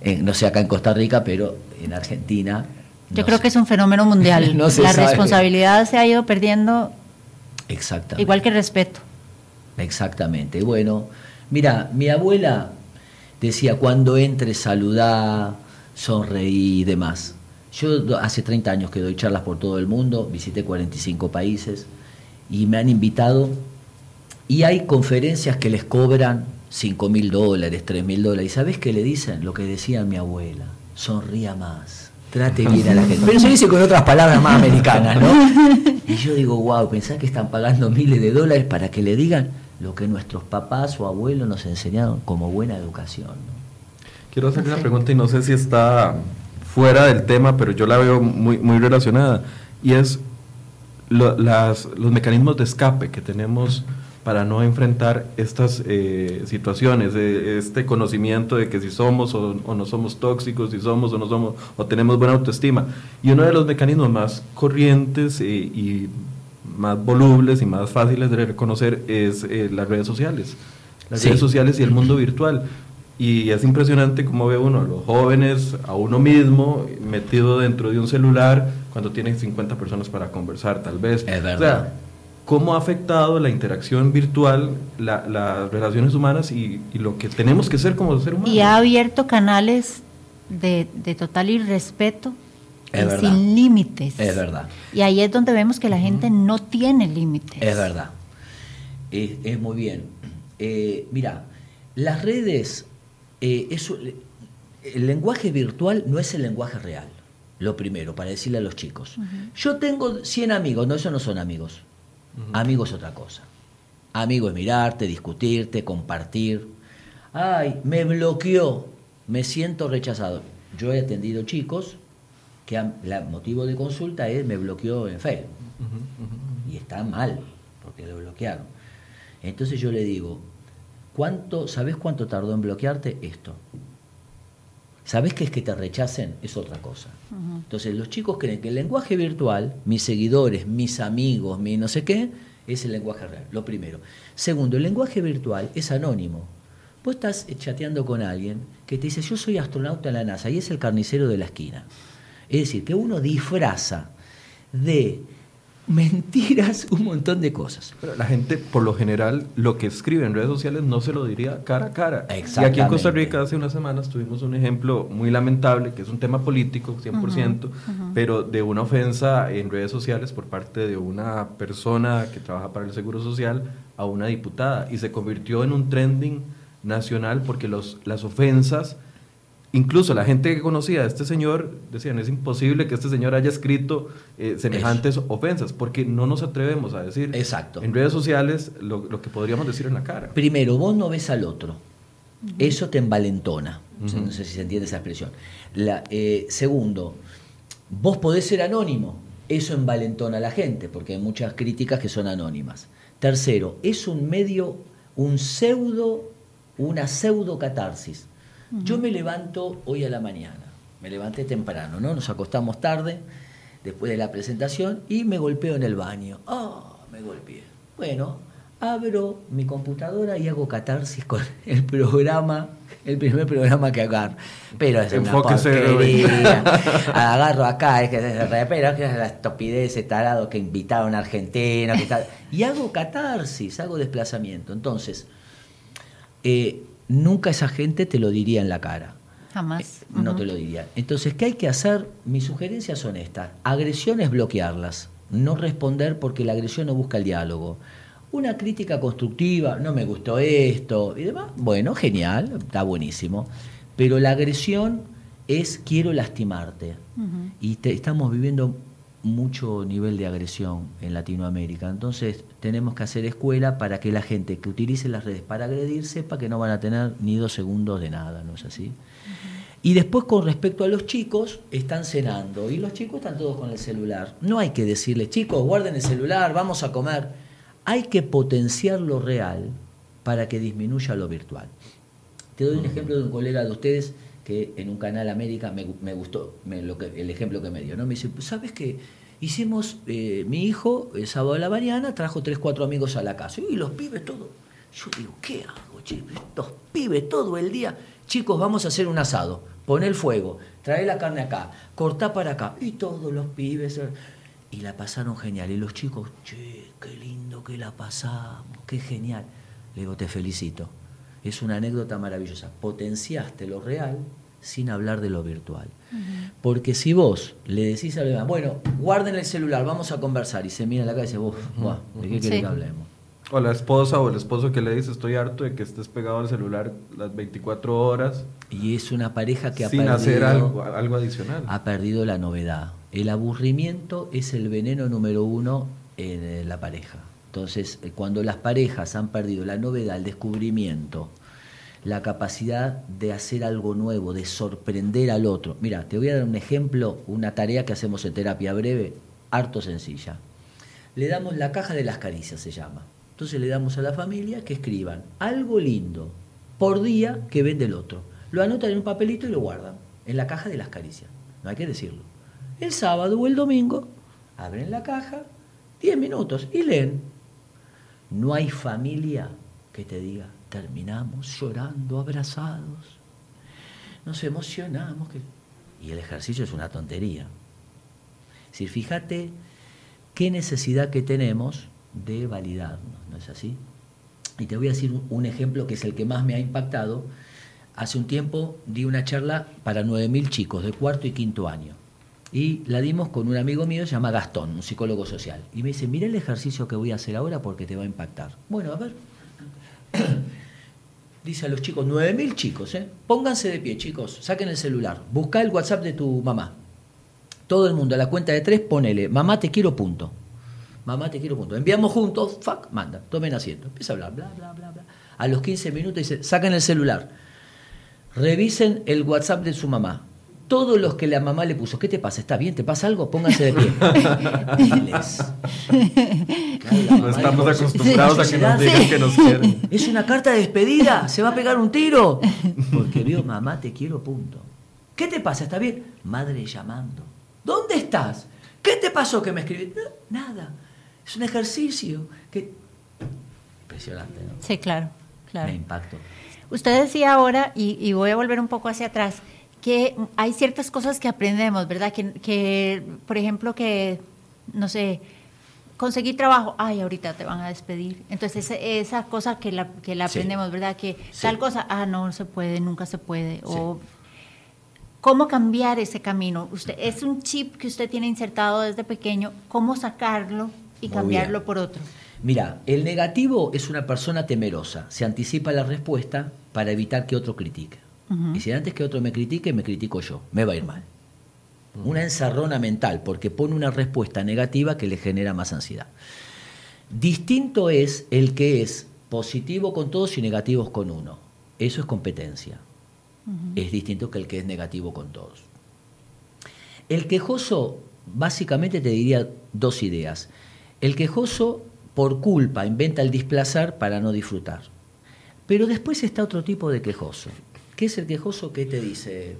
eh, no sé acá en Costa Rica, pero en Argentina... Yo creo que es un fenómeno mundial. La responsabilidad se ha ido perdiendo. Exactamente. Igual que el respeto. Exactamente. Bueno, mira, mi abuela decía, cuando entre, saludá, sonreí y demás. Yo hace 30 años que doy charlas por todo el mundo, visité 45 países y me han invitado y hay conferencias que les cobran 5 mil dólares, 3 mil dólares. ¿Y sabes qué le dicen? Lo que decía mi abuela, sonría más, trate bien a la gente. Pero se dice con otras palabras más americanas, ¿no? Y yo digo, wow, pensá que están pagando miles de dólares para que le digan lo que nuestros papás o abuelos nos enseñaron como buena educación. Quiero hacer una pregunta y no sé si está fuera del tema, pero yo la veo muy, muy relacionada, y es las, los mecanismos de escape que tenemos para no enfrentar estas eh, situaciones, este conocimiento de que si somos o, no somos tóxicos, si somos o no somos, o tenemos buena autoestima. Y uno de los mecanismos más corrientes eh, y más volubles y más fáciles de reconocer es eh, las redes sociales. Las redes sociales y el mundo virtual. Y es impresionante cómo ve uno a los jóvenes, a uno mismo, metido dentro de un celular cuando tiene 50 personas para conversar, tal vez. Es verdad. cómo ha afectado la interacción virtual, las relaciones humanas y, lo que tenemos que ser como ser humanos. Y ha abierto canales de, total irrespeto y sin límites. Es verdad. Y ahí es donde vemos que la gente no tiene límites. Es verdad. Es, muy bien. Eh, mira, las redes eh, eso, el lenguaje virtual no es el lenguaje real, lo primero, para decirle a los chicos. Yo tengo 100 amigos, no, eso no son amigos. Amigos es otra cosa. Amigo es mirarte, discutirte, compartir. Ay, me bloqueó, me siento rechazado. Yo he atendido chicos que el motivo de consulta es me bloqueó en Facebook. Y está mal, porque lo bloquearon. Entonces yo le digo, ¿Cuánto, ¿Sabes cuánto tardó en bloquearte? Esto. ¿Sabes qué es que te rechacen? Es otra cosa. Entonces, los chicos creen que el lenguaje virtual, mis seguidores, mis amigos, mi no sé qué, es el lenguaje real. Lo primero. Segundo, el lenguaje virtual es anónimo. Vos estás chateando con alguien que te dice, yo soy astronauta en la NASA y es el carnicero de la esquina. Es decir, que uno disfraza de mentiras, un montón de cosas. Pero la gente, por lo general, lo que escribe en redes sociales no se lo diría cara a cara. Y aquí en Costa Rica hace unas semanas tuvimos un ejemplo muy lamentable, que es un tema político, 100%, pero de una ofensa en redes sociales por parte de una persona que trabaja para el Seguro Social a una diputada. Y se convirtió en un trending nacional porque los, las ofensas Incluso la gente que conocía a este señor decían, es imposible que este señor haya escrito eh, semejantes ofensas, porque no nos atrevemos a decir Exacto. en redes sociales lo, que podríamos decir en la cara. Primero, vos no ves al otro. Eso te envalentona. No sé si se entiende esa expresión. La, eh, segundo, vos podés ser anónimo. Eso envalentona a la gente, porque hay muchas críticas que son anónimas. Tercero, es un medio, un pseudo, una pseudo catarsis yo me levanto hoy a la mañana, me levanté temprano, ¿no? Nos acostamos tarde, después de la presentación, y me golpeo en el baño. ¡Ah! me golpeé. Bueno, abro mi computadora y hago catarsis con el programa, el primer programa que agarro. Pero es una porquería. Agarro acá, es que pero que es la estupidez ese tarado que invitaron a Argentina. y hago catarsis, hago desplazamiento. Entonces, eh, nunca esa gente te lo diría en la cara. Jamás. Eh, no te lo diría. Entonces, ¿qué hay que hacer? Mis sugerencias son estas. Agresiones, bloquearlas. No responder porque la agresión no busca el diálogo. Una crítica constructiva, no me gustó esto y demás. Bueno, genial, está buenísimo. Pero la agresión es quiero lastimarte. Y estamos viviendo mucho nivel de agresión en Latinoamérica. Entonces tenemos que hacer escuela para que la gente que utilice las redes para agredir sepa que no van a tener ni dos segundos de nada, ¿no es así? Y después con respecto a los chicos, están cenando y los chicos están todos con el celular. No hay que decirles, chicos, guarden el celular, vamos a comer. Hay que potenciar lo real para que disminuya lo virtual. Te doy un ejemplo de un colega de ustedes que en un canal América me, gustó el ejemplo que me dio. ¿no? Me dice, ¿sabes qué? Hicimos, eh, mi hijo, el sábado de la mañana, trajo tres, cuatro amigos a la casa. Y los pibes todo. Yo digo, ¿qué hago, che? Estos pibes todo el día. Chicos, vamos a hacer un asado. Pon el fuego, trae la carne acá, cortá para acá. Y todos los pibes. eh, Y la pasaron genial. Y los chicos, che, qué lindo que la pasamos, qué genial. Le digo, te felicito. Es una anécdota maravillosa. Potenciaste lo real sin hablar de lo virtual. Porque si vos le decís a los demás, bueno, guarden el celular, vamos a conversar, y se mira la cara y dice, vos, buah, ¿de qué querés Sí. que hablemos? O la esposa o el esposo que le dice, estoy harto de que estés pegado al celular las 24 horas Y es una pareja que ha sin perdido, hacer algo, algo adicional. ha perdido la novedad. El aburrimiento es el veneno número uno en eh, la pareja. Entonces, eh, cuando las parejas han perdido la novedad, el descubrimiento, la capacidad de hacer algo nuevo, de sorprender al otro. Mira, te voy a dar un ejemplo, una tarea que hacemos en terapia breve, harto sencilla. Le damos la caja de las caricias, se llama. Entonces le damos a la familia que escriban algo lindo por día que ven del otro. Lo anotan en un papelito y lo guardan en la caja de las caricias. No hay que decirlo. El sábado o el domingo abren la caja 10 minutos y leen. No hay familia que te diga, terminamos llorando, abrazados, nos emocionamos. que-". Y el ejercicio es una tontería. Es decir, fíjate qué necesidad que tenemos de validarnos, ¿no es así? Y te voy a decir un- un ejemplo que es el que más me ha impactado. Hace un tiempo di una charla para 9.000 chicos de cuarto y quinto año. Y la dimos con un amigo mío, se llama Gastón, un psicólogo social. Y me dice, mira el ejercicio que voy a hacer ahora porque te va a impactar. Bueno, a ver. Dice a los chicos, 9.000 chicos, ¿eh? Pónganse de pie, chicos, saquen el celular, busca el WhatsApp de tu mamá. Todo el mundo a la cuenta de tres, ponele, mamá te quiero punto. Mamá te quiero punto. Enviamos juntos, fuck, manda, tomen asiento. Empieza a hablar, bla, bla, bla, bla. A los 15 minutos dice, saquen el celular, revisen el WhatsApp de su mamá. Todos los que la mamá le puso, ¿qué te pasa? ¿Está bien? ¿Te pasa algo? Pónganse de pie. Diles. Claro, la No estamos acostumbrados a que nos Sí. digan que nos quieren. es una carta de despedida, se va a pegar un tiro. Porque vio, mamá, te quiero, punto. ¿Qué te pasa? ¿Está bien? Madre llamando. ¿Dónde estás? ¿Qué te pasó que me escribiste? No, nada. Es un ejercicio que... Impresionante, ¿no? Sí, claro, claro. Me impacto. Usted decía ahora, y, y voy a volver un poco hacia atrás, que hay ciertas cosas que aprendemos, ¿verdad? Que, que, por ejemplo, que, no sé, conseguí trabajo, ay, ahorita te van a despedir. Entonces, esa, esa cosa que la, que la Sí. aprendemos, ¿verdad? Que Sí. tal cosa, ah, no se puede, nunca se puede. O, ¿Cómo cambiar ese camino? Usted Es un chip que usted tiene insertado desde pequeño, ¿cómo sacarlo y Muy cambiarlo bien. por otro? Mira, el negativo es una persona temerosa. Se anticipa la respuesta para evitar que otro critique. Y si antes que otro me critique, me critico yo. Me va a ir mal. Una encerrona mental, porque pone una respuesta negativa que le genera más ansiedad. Distinto es el que es positivo con todos y negativos con uno. Eso es competencia. Es distinto que el que es negativo con todos. El quejoso, básicamente te diría dos ideas. El quejoso, por culpa, inventa el displacer para no disfrutar. Pero después está otro tipo de quejoso. ¿Qué es el quejoso que te dice?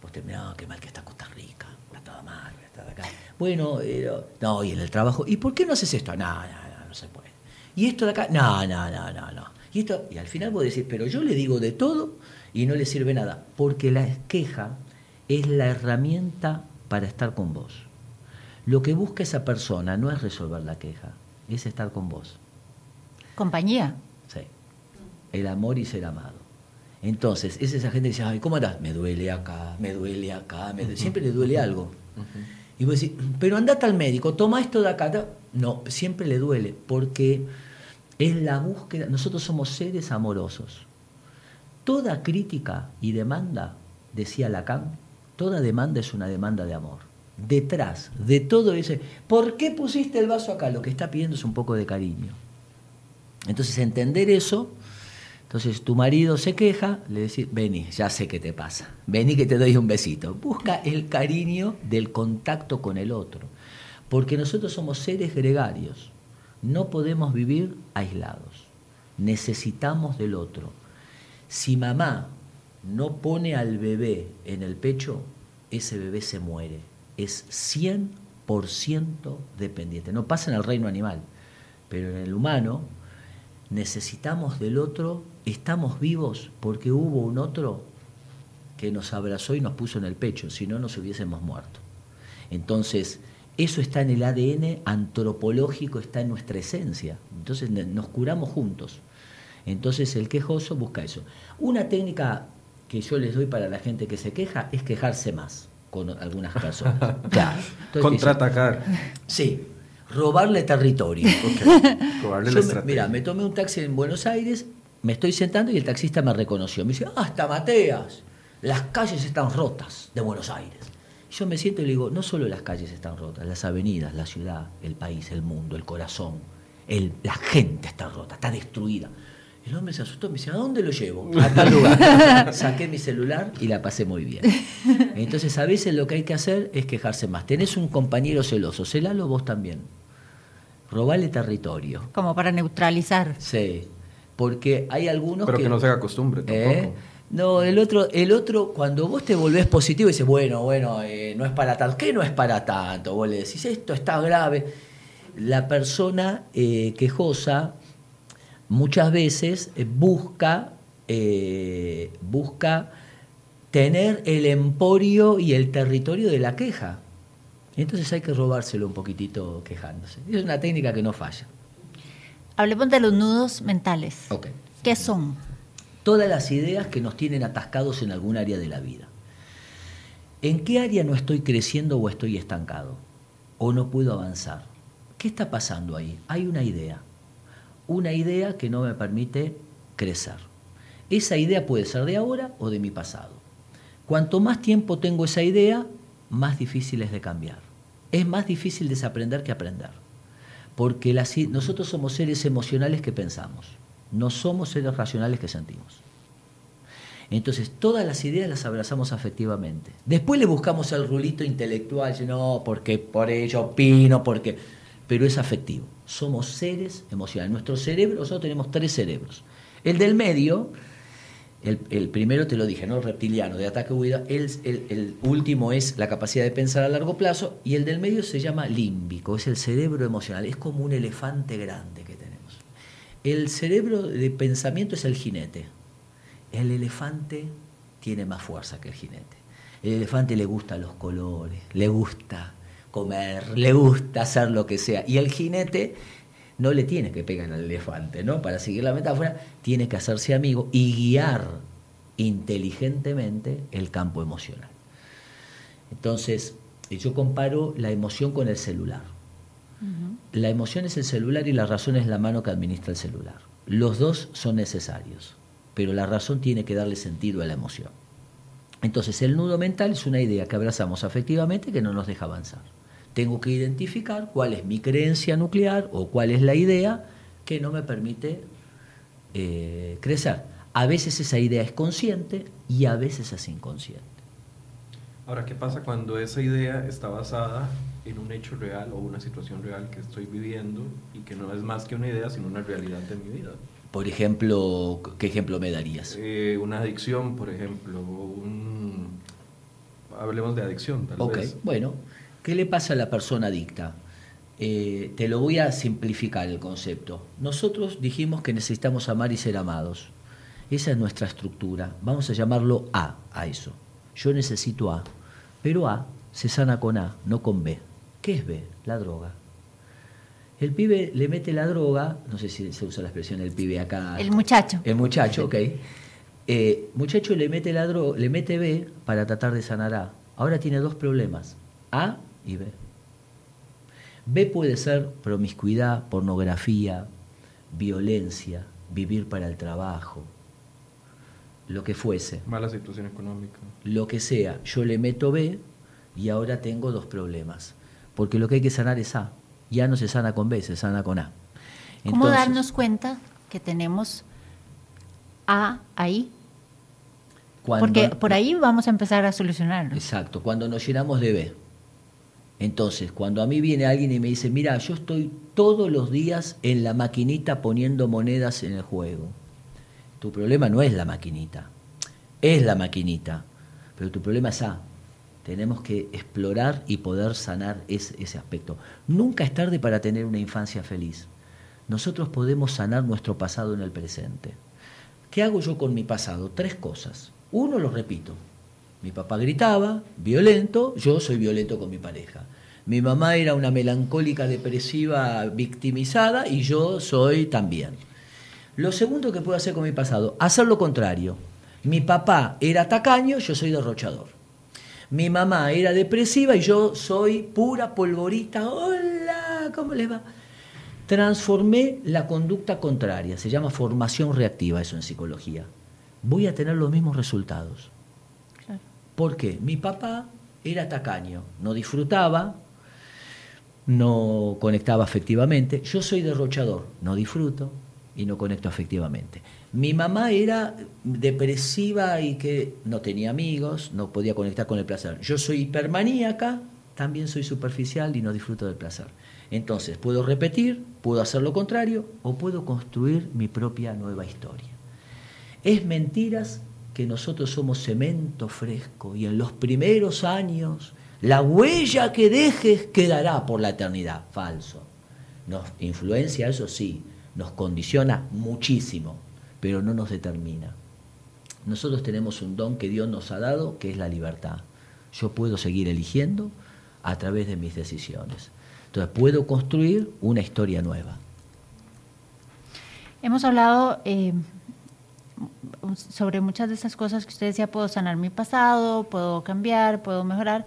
Pues te no, qué mal que está Costa Rica, está todo mal, está de acá. Bueno, eh, no, y en el trabajo, ¿y por qué no haces esto? No, no, no, no se puede. ¿Y esto de acá? No, no, no, no, no. Y, esto, y al final vos decís, pero yo le digo de todo y no le sirve nada, porque la queja es la herramienta para estar con vos. Lo que busca esa persona no es resolver la queja, es estar con vos. Compañía. Sí. El amor y ser amado. Entonces, es esa gente que dice, ay, ¿cómo andás? Me duele acá, me duele acá, me duele- siempre le duele algo. Y vos decís, pero andate al médico, toma esto de acá. ta-". No, siempre le duele, porque es la búsqueda, nosotros somos seres amorosos. Toda crítica y demanda, decía Lacan, toda demanda es una demanda de amor. Detrás de todo ese, ¿por qué pusiste el vaso acá? Lo que está pidiendo es un poco de cariño. Entonces, entender eso, entonces tu marido se queja, le decís, vení, ya sé qué te pasa, vení que te doy un besito. Busca el cariño del contacto con el otro, porque nosotros somos seres gregarios, no podemos vivir aislados, necesitamos del otro. Si mamá no pone al bebé en el pecho, ese bebé se muere, es 100% 100% dependiente. No pasa en el reino animal, pero en el humano necesitamos del otro, estamos vivos porque hubo un otro que nos abrazó y nos puso en el pecho, si no nos hubiésemos muerto. Entonces, eso está en el ADN antropológico, está en nuestra esencia. Entonces nos curamos juntos. Entonces el quejoso busca eso. Una técnica que yo les doy para la gente que se queja es quejarse más con algunas personas. Claro. Contraatacar. Sí, robarle territorio. Robarle la Mira, me tomé un taxi en Buenos Aires, me estoy sentando y el taxista me reconoció. Me dice, hasta Mateas, las calles están rotas de Buenos Aires. Yo me siento y le digo, no solo las calles están rotas, las avenidas, la ciudad, el país, el mundo, el corazón, el, la gente está rota, está destruida. El hombre se asustó, me dice, ¿a dónde lo llevo? A tal lugar. Saqué mi celular y la pasé muy bien. Entonces a veces lo que hay que hacer es quejarse más. Tenés un compañero celoso, celalo vos también. Robale territorio. Como para neutralizar. Sí, porque hay algunos Pero que, no se haga costumbre ¿Eh? tampoco. No, el otro, el otro, cuando vos te volvés positivo y dices, bueno, bueno, eh, no es para tanto. ¿Qué no es para tanto? Vos le decís, esto está grave. La persona eh, quejosa muchas veces busca, busca tener el emporio y el territorio de la queja. Entonces hay que robárselo un poquitito quejándose. Es una técnica que no falla. Hablemos de los nudos mentales. ¿Qué son? Todas las ideas que nos tienen atascados en algún área de la vida. ¿En qué área no estoy creciendo o estoy estancado? ¿O no puedo avanzar? ¿Qué está pasando ahí? Hay una idea una idea que no me permite crecer. Esa idea puede ser de ahora o de mi pasado. Cuanto más tiempo tengo esa idea, más difícil es de cambiar. Es más difícil desaprender que aprender. Porque nosotros somos seres emocionales que pensamos, no somos seres racionales que sentimos. Entonces, todas las ideas las abrazamos afectivamente. Después le buscamos el rulito intelectual, no, porque por ello opino, porque pero es afectivo. Somos seres emocionales. Nuestro cerebro, nosotros tenemos tres cerebros. El del medio, el, primero te lo dije, ¿no? El reptiliano, de ataque huida. El, el, último es la capacidad de pensar a largo plazo. Y el del medio se llama límbico, es el cerebro emocional. Es como un elefante grande que tenemos. El cerebro de pensamiento es el jinete. El elefante tiene más fuerza que el jinete. El elefante le gusta los colores, le gusta comer, le gusta hacer lo que sea. Y el jinete no le tiene que pegar al elefante, ¿no? Para seguir la metáfora, tiene que hacerse amigo y guiar inteligentemente el campo emocional. Entonces, yo comparo la emoción con el celular. La emoción es el celular y la razón es la mano que administra el celular. Los dos son necesarios, pero la razón tiene que darle sentido a la emoción. Entonces, el nudo mental es una idea que abrazamos afectivamente que no nos deja avanzar tengo que identificar cuál es mi creencia nuclear o cuál es la idea que no me permite eh, crecer. A veces esa idea es consciente y a veces es inconsciente. Ahora, ¿qué pasa cuando esa idea está basada en un hecho real o una situación real que estoy viviendo y que no es más que una idea, sino una realidad de mi vida? Por ejemplo, ¿qué ejemplo me darías? Eh, una adicción, por ejemplo, un... hablemos de adicción, tal okay, bueno, ¿Qué le pasa a la persona adicta? Eh, te lo voy a simplificar el concepto. Nosotros dijimos que necesitamos amar y ser amados. Esa es nuestra estructura. Vamos a llamarlo A a eso. Yo necesito A, pero A se sana con A, no con B. ¿Qué es B? La droga. El pibe le mete la droga, no sé si se usa la expresión el pibe acá. El muchacho. El muchacho, ok. Eh, muchacho le mete la droga, le mete B para tratar de sanar A. Ahora tiene dos problemas. A y B. B puede ser promiscuidad, pornografía, violencia, vivir para el trabajo, lo que fuese. Mala situación económica. Lo que sea. Yo le meto B y ahora tengo dos problemas. Porque lo que hay que sanar es A. Ya no se sana con B, se sana con A. ¿Cómo darnos cuenta que tenemos A ahí? Porque por ahí vamos a empezar a solucionarlo. Exacto, cuando nos llenamos de B. Entonces, cuando a mí viene alguien y me dice, mira, yo estoy todos los días en la maquinita poniendo monedas en el juego. Tu problema no es la maquinita, es la maquinita, pero tu problema es A. Tenemos que explorar y poder sanar ese, ese aspecto. Nunca es tarde para tener una infancia feliz. Nosotros podemos sanar nuestro pasado en el presente. ¿Qué hago yo con mi pasado? Tres cosas. Uno, lo repito. Mi papá gritaba, violento, yo soy violento con mi pareja. Mi mamá era una melancólica depresiva victimizada y yo soy también. Lo segundo que puedo hacer con mi pasado, hacer lo contrario. Mi papá era tacaño, yo soy derrochador. Mi mamá era depresiva y yo soy pura polvorita. Hola, ¿cómo les va? Transformé la conducta contraria, se llama formación reactiva eso en psicología. Voy a tener los mismos resultados. ¿Por qué? Mi papá era tacaño, no disfrutaba, no conectaba afectivamente. Yo soy derrochador, no disfruto y no conecto afectivamente. Mi mamá era depresiva y que no tenía amigos, no podía conectar con el placer. Yo soy hipermaníaca, también soy superficial y no disfruto del placer. Entonces, puedo repetir, puedo hacer lo contrario o puedo construir mi propia nueva historia. Es mentiras que nosotros somos cemento fresco y en los primeros años la huella que dejes quedará por la eternidad. Falso. Nos influencia, eso sí, nos condiciona muchísimo, pero no nos determina. Nosotros tenemos un don que Dios nos ha dado, que es la libertad. Yo puedo seguir eligiendo a través de mis decisiones. Entonces puedo construir una historia nueva. Hemos hablado eh, sobre muchas de esas cosas que usted decía, puedo sanar mi pasado, puedo cambiar, puedo mejorar.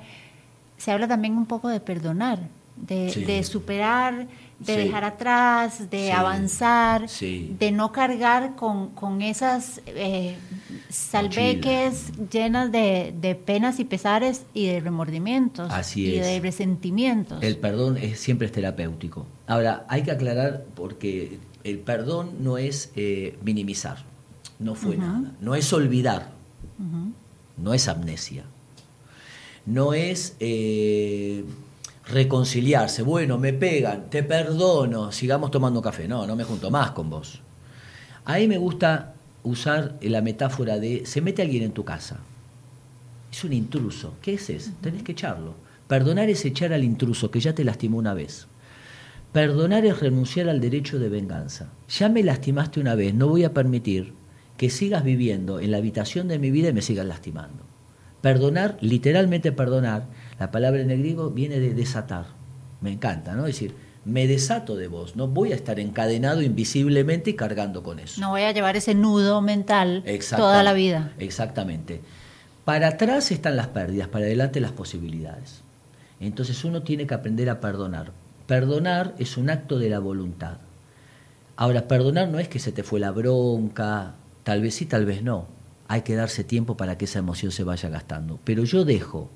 Se habla también un poco de perdonar, de, superar, de dejar atrás, de avanzar, de no cargar con, esas eh, salveques llenas de, penas y pesares y de remordimientos y de resentimientos. El perdón es, siempre es terapéutico. Ahora, hay que aclarar porque el perdón no es eh, minimizar, no fue nada, no es olvidar, no es amnesia, no es... Eh, reconciliarse. Bueno, me pegan, te perdono, sigamos tomando café. No, no me junto más con vos. A mí me gusta usar la metáfora de se mete alguien en tu casa. Es un intruso. ¿Qué es eso? Tenés que echarlo. Perdonar es echar al intruso que ya te lastimó una vez. Perdonar es renunciar al derecho de venganza. Ya me lastimaste una vez, no voy a permitir que sigas viviendo en la habitación de mi vida y me sigas lastimando. Perdonar, literalmente perdonar, la palabra en el griego viene de desatar. Me encanta, ¿no? Es decir, me desato de vos, no voy a estar encadenado invisiblemente y cargando con eso. No voy a llevar ese nudo mental toda la vida. Exactamente. Para atrás están las pérdidas, para adelante las posibilidades. Entonces uno tiene que aprender a perdonar. Perdonar es un acto de la voluntad. Ahora, perdonar no es que se te fue la bronca, tal vez sí, tal vez no hay que darse tiempo para que esa emoción se vaya gastando. Pero yo dejo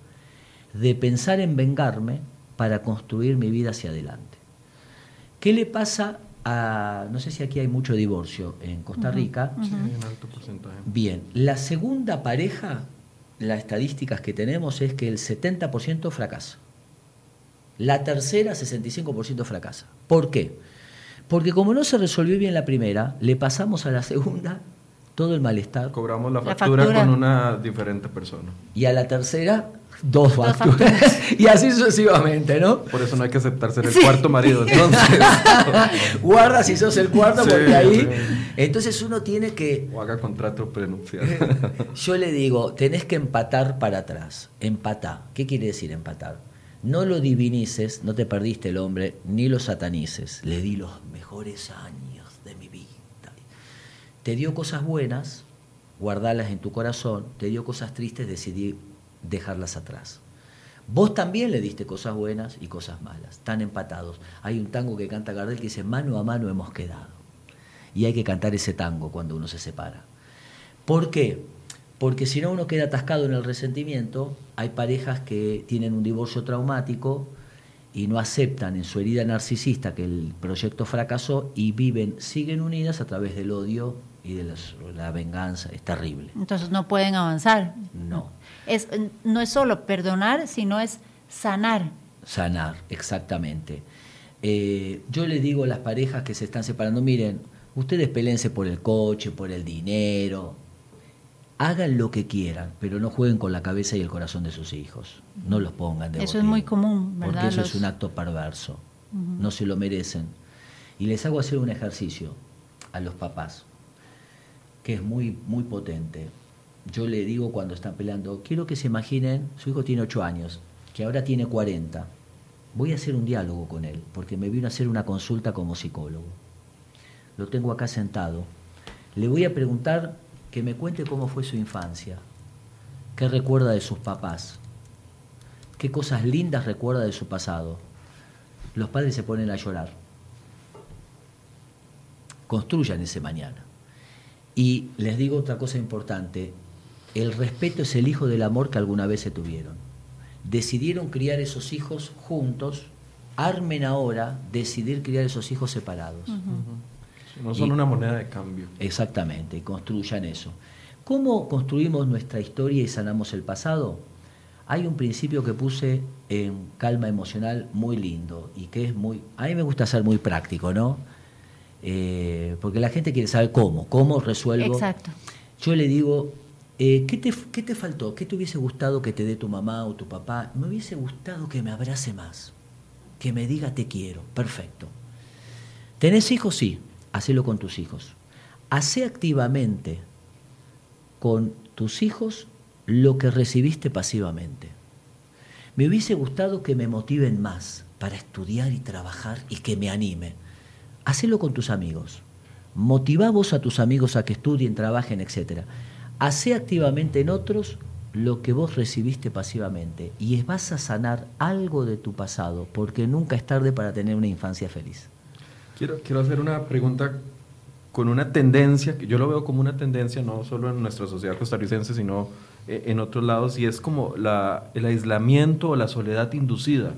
de pensar en vengarme para construir mi vida hacia adelante. ¿Qué le pasa a, no sé si aquí hay mucho divorcio en Costa Rica? Sí, un alto porcentaje. Bien, la segunda pareja, las estadísticas que tenemos es que el 70% fracasa. La tercera, 65% fracasa. ¿Por qué? Porque como no se resolvió bien la primera, le pasamos a la segunda todo el malestar. Cobramos la factura, con una diferente persona. Y a la tercera, dos, facturas. y así sucesivamente, ¿no? Por eso no hay que aceptarse el cuarto marido, entonces. Guarda si sos el cuarto, porque ahí. Entonces uno tiene que. O haga contrato prenupcial. Yo le digo, tenés que empatar para atrás. Empatá. ¿Qué quiere decir empatar? No lo divinices, no te perdiste el hombre, ni lo satanices. Le di los mejores años te dio cosas buenas, guardarlas en tu corazón, te dio cosas tristes, decidí dejarlas atrás. Vos también le diste cosas buenas y cosas malas, están empatados. Hay un tango que canta Gardel que dice, mano a mano hemos quedado. Y hay que cantar ese tango cuando uno se separa. ¿Por qué? Porque si no uno queda atascado en el resentimiento, hay parejas que tienen un divorcio traumático y no aceptan en su herida narcisista que el proyecto fracasó y viven, siguen unidas a través del odio y de la venganza. Es terrible. Entonces no pueden avanzar. No. Es, no es solo perdonar, sino es sanar. Sanar, exactamente. Eh, yo le digo a las parejas que se están separando, miren, ustedes pelense por el coche, por el dinero. hagan lo que quieran, pero no jueguen con la cabeza y el corazón de sus hijos. No los pongan de Eso es muy común, ¿verdad? Porque eso es un acto perverso. No se lo merecen. Y les hago hacer un ejercicio a los papás, que es muy, muy potente. Yo le digo cuando están peleando, quiero que se imaginen, su hijo tiene 8 años, que ahora tiene 40. Voy a hacer un diálogo con él, porque me vino a hacer una consulta como psicólogo. Lo tengo acá sentado. Le voy a preguntar que me cuente cómo fue su infancia, qué recuerda de sus papás, qué cosas lindas recuerda de su pasado. Los padres se ponen a llorar. Construyan ese mañana. Y les digo otra cosa importante, el respeto es el hijo del amor que alguna vez se tuvieron. Decidieron criar esos hijos juntos, armen ahora decidir criar esos hijos separados. No son una moneda de cambio. Exactamente, construyan eso. ¿Cómo construimos nuestra historia y sanamos el pasado? Hay un principio que puse en calma emocional muy lindo y que es muy... A mí me gusta ser muy práctico, ¿no? Eh, porque la gente quiere saber cómo, cómo resuelvo. Exacto. Yo le digo, eh, ¿qué, te, ¿qué te faltó? ¿Qué te hubiese gustado que te dé tu mamá o tu papá? Me hubiese gustado que me abrace más, que me diga te quiero. Perfecto. ¿Tenés hijos? Sí hacelo con tus hijos. Hace activamente con tus hijos lo que recibiste pasivamente. Me hubiese gustado que me motiven más para estudiar y trabajar y que me anime. Hacelo con tus amigos. Motiva vos a tus amigos a que estudien, trabajen, etc. Hace activamente en otros lo que vos recibiste pasivamente y vas a sanar algo de tu pasado, porque nunca es tarde para tener una infancia feliz. Quiero, hacer una pregunta con una tendencia, que yo lo veo como una tendencia no solo en nuestra sociedad costarricense, sino eh, en otros lados, y es como el aislamiento o la soledad inducida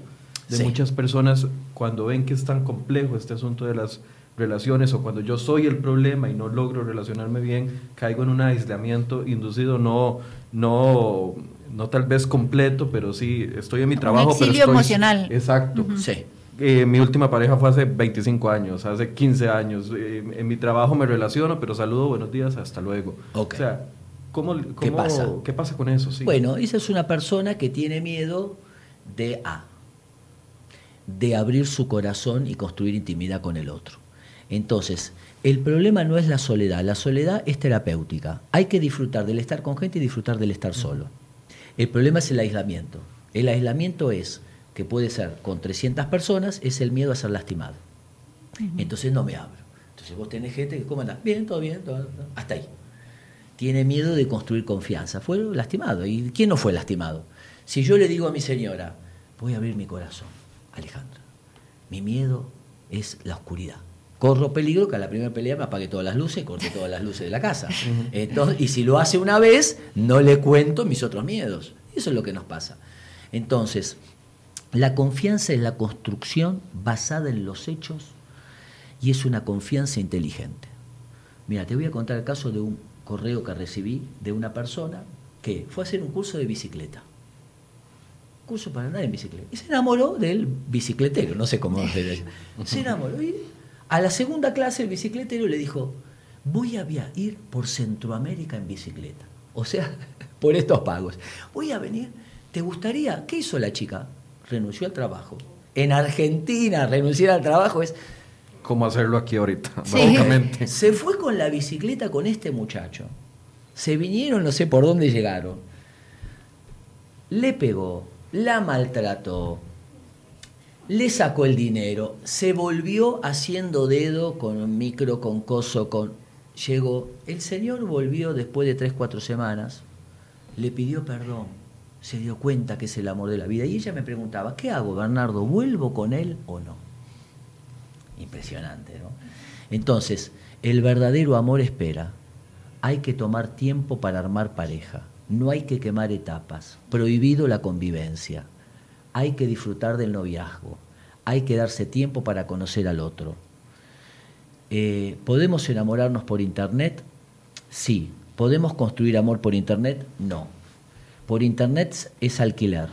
de muchas personas cuando ven que es tan complejo este asunto de las relaciones o cuando yo soy el problema y no logro relacionarme bien, caigo en un aislamiento inducido, no, no, no tal vez completo, pero sí estoy en mi trabajo. Un exilio emocional. Exacto. Sí. Eh, mi última pareja fue hace 25 años, hace 15 años. Eh, en mi trabajo me relaciono, pero saludo, buenos días, hasta luego. O sea, ¿cómo, ¿qué, pasa? ¿qué pasa con eso? Sí. Bueno, esa es una persona que tiene miedo de A, de abrir su corazón y construir intimidad con el otro. Entonces, el problema no es la soledad, la soledad es terapéutica. Hay que disfrutar del estar con gente y disfrutar del estar solo. El problema es el aislamiento. El aislamiento es que puede ser con 300 personas, es el miedo a ser lastimado. Entonces no me abro. Entonces vos tenés gente que, ¿cómo andás? Bien, todo bien, todo, hasta ahí. Tiene miedo de construir confianza. Fue lastimado. ¿Y quién no fue lastimado? Si yo le digo a mi señora, voy a abrir mi corazón, Alejandra, mi miedo es la oscuridad. Corro peligro que a la primera pelea me apague todas las luces y corte todas las luces de la casa. Entonces, y si lo hace una vez, no le cuento mis otros miedos. Eso es lo que nos pasa. Entonces, la confianza es la construcción basada en los hechos y es una confianza inteligente. Mira, te voy a contar el caso de un correo que recibí de una persona que fue a hacer un curso de bicicleta. Curso para andar en bicicleta. Y se enamoró del bicicletero, no sé cómo se Se enamoró. Y a la segunda clase el bicicletero le dijo, voy a ir por Centroamérica en bicicleta. O sea, por estos pagos. Voy a venir. ¿Te gustaría? ¿Qué hizo la chica? renunció al trabajo. En Argentina, renunciar al trabajo es... ¿Cómo hacerlo aquí ahorita? Básicamente. Se fue con la bicicleta con este muchacho. Se vinieron, no sé por dónde llegaron. Le pegó, la maltrató, le sacó el dinero, se volvió haciendo dedo con un micro, con coso, con... Llegó, el señor volvió después de tres, cuatro semanas, le pidió perdón se dio cuenta que es el amor de la vida. Y ella me preguntaba, ¿qué hago, Bernardo? ¿Vuelvo con él o no? Impresionante, ¿no? Entonces, el verdadero amor espera. Hay que tomar tiempo para armar pareja. No hay que quemar etapas. Prohibido la convivencia. Hay que disfrutar del noviazgo. Hay que darse tiempo para conocer al otro. Eh, ¿Podemos enamorarnos por internet? Sí. ¿Podemos construir amor por internet? No por internet es alquiler.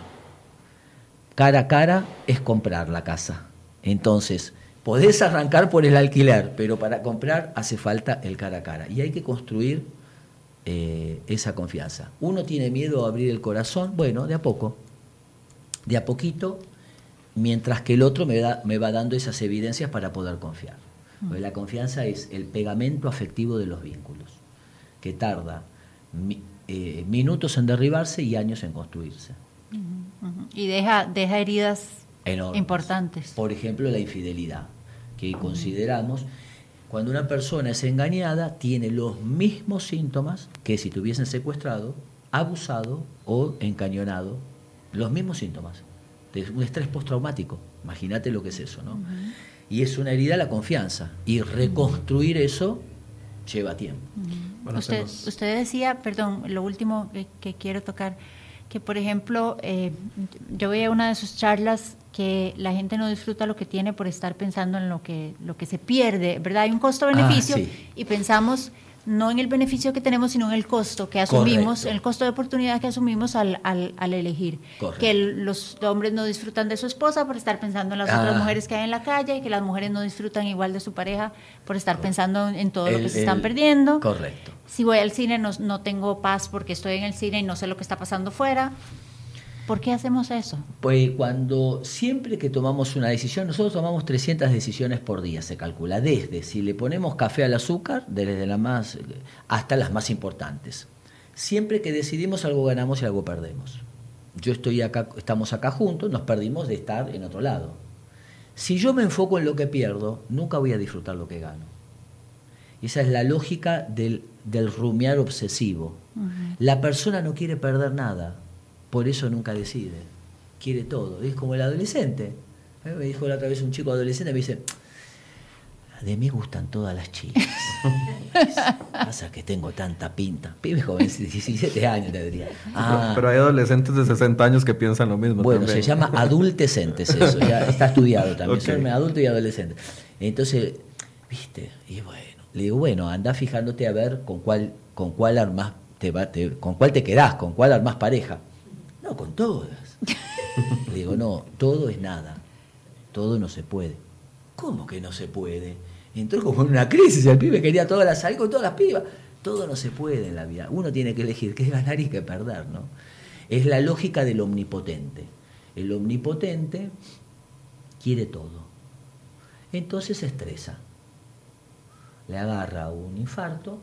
Cara a cara es comprar la casa. Entonces, podés arrancar por el alquiler, pero para comprar hace falta el cara a cara. Y hay que construir eh, esa confianza. Uno tiene miedo a abrir el corazón, bueno, de a poco, de a poquito, mientras que el otro me, da, me va dando esas evidencias para poder confiar. Porque la confianza es el pegamento afectivo de los vínculos, que tarda eh, minutos en derribarse y años en construirse. Y deja, deja heridas importantes. Por ejemplo, la infidelidad, que consideramos cuando una persona es engañada, tiene los mismos síntomas que si tuviesen secuestrado, abusado o encañonado. Los mismos síntomas. De un estrés postraumático. Imagínate lo que es eso, ¿no? Y es una herida a la confianza. Y reconstruir eso lleva tiempo. usted, usted decía, perdón, lo último que, quiero tocar, que por ejemplo, eh, yo veía una de sus charlas que la gente no disfruta lo que tiene por estar pensando en lo que, lo que se pierde, ¿verdad? Hay un costo-beneficio ah, y pensamos no en el beneficio que tenemos, sino en el costo que asumimos, el costo de oportunidad que asumimos al, al, elegir. Que los hombres no disfrutan de su esposa por estar pensando en las otras ah. mujeres que hay en la calle, y que las mujeres no disfrutan igual de su pareja por estar pensando en todo lo que se están perdiendo. Correcto. Si voy al cine no, no tengo paz porque estoy en el cine y no sé lo que está pasando fuera. ¿Por qué hacemos eso? Pues cuando siempre que tomamos una decisión, nosotros tomamos 300 decisiones por día, se calcula, desde si le ponemos café al azúcar, desde la más hasta las más importantes. Siempre que decidimos algo ganamos y algo perdemos. Yo estoy acá, estamos acá juntos, nos perdimos de estar en otro lado. Si yo me enfoco en lo que pierdo, nunca voy a disfrutar lo que gano. Esa es la lógica del, del rumiar obsesivo. La persona no quiere perder nada, por eso nunca decide. Quiere todo. Es como el adolescente. ¿Eh? Me dijo la otra vez un chico adolescente, me dice, de mí gustan todas las chicas. Pasa que tengo tanta pinta. Pibe joven, 17 años tendría. Ah. Pero hay adolescentes de 60 años que piensan lo mismo. Bueno, se llama adultecentes eso, ya está estudiado también. Son adultos y adolescentes. Entonces, viste, y bueno, le digo, bueno, anda fijándote a ver con cuál, con cuál armas te va, con cuál te quedás, con cuál armas pareja. No, con todas. digo, no, todo es nada. Todo no se puede. ¿Cómo que no se puede? Entró como en una crisis, el pibe quería todas las salir con todas las pibas. Todo no se puede en la vida. Uno tiene que elegir qué ganar y qué perder, ¿no? Es la lógica del omnipotente. El omnipotente quiere todo. Entonces se estresa. Le agarra un infarto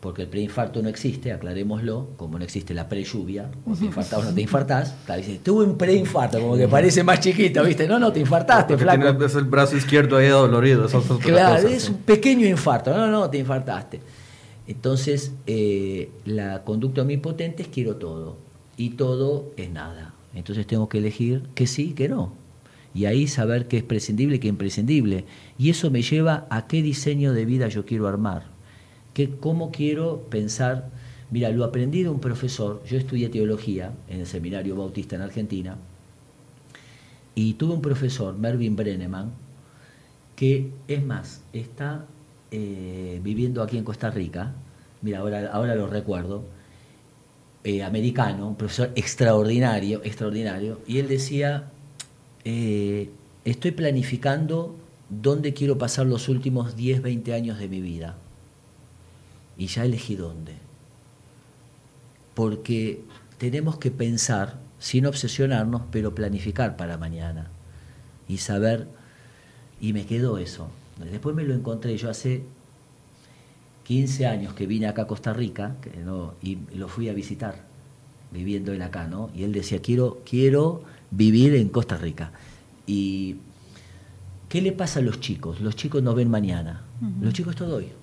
porque el preinfarto no existe, aclarémoslo, como no existe la pre-lluvia, o te infartás o no te infartás, dice, tuve un preinfarto, como que parece más chiquito, ¿viste? No, no, te infartaste, porque flaco. Tienes el brazo izquierdo ahí dolorido, es Claro, es un pequeño infarto, no, no, te infartaste. Entonces, eh, la conducta omnipotente es quiero todo, y todo es nada. Entonces tengo que elegir que sí, que no. Y ahí saber qué es prescindible y qué es imprescindible. Y eso me lleva a qué diseño de vida yo quiero armar que cómo quiero pensar, mira, lo aprendí de un profesor, yo estudié teología en el seminario bautista en Argentina, y tuve un profesor, Mervyn Brenneman, que es más, está eh, viviendo aquí en Costa Rica, mira, ahora, ahora lo recuerdo, eh, americano, un profesor extraordinario, extraordinario, y él decía, eh, estoy planificando dónde quiero pasar los últimos 10, 20 años de mi vida y ya elegí dónde. Porque tenemos que pensar, sin obsesionarnos, pero planificar para mañana y saber, y me quedó eso. Después me lo encontré, yo hace 15 años que vine acá a Costa Rica que no, y lo fui a visitar, viviendo él acá, ¿no? Y él decía, quiero, quiero vivir en Costa Rica. Y ¿qué le pasa a los chicos? Los chicos no ven mañana, los chicos todo hoy.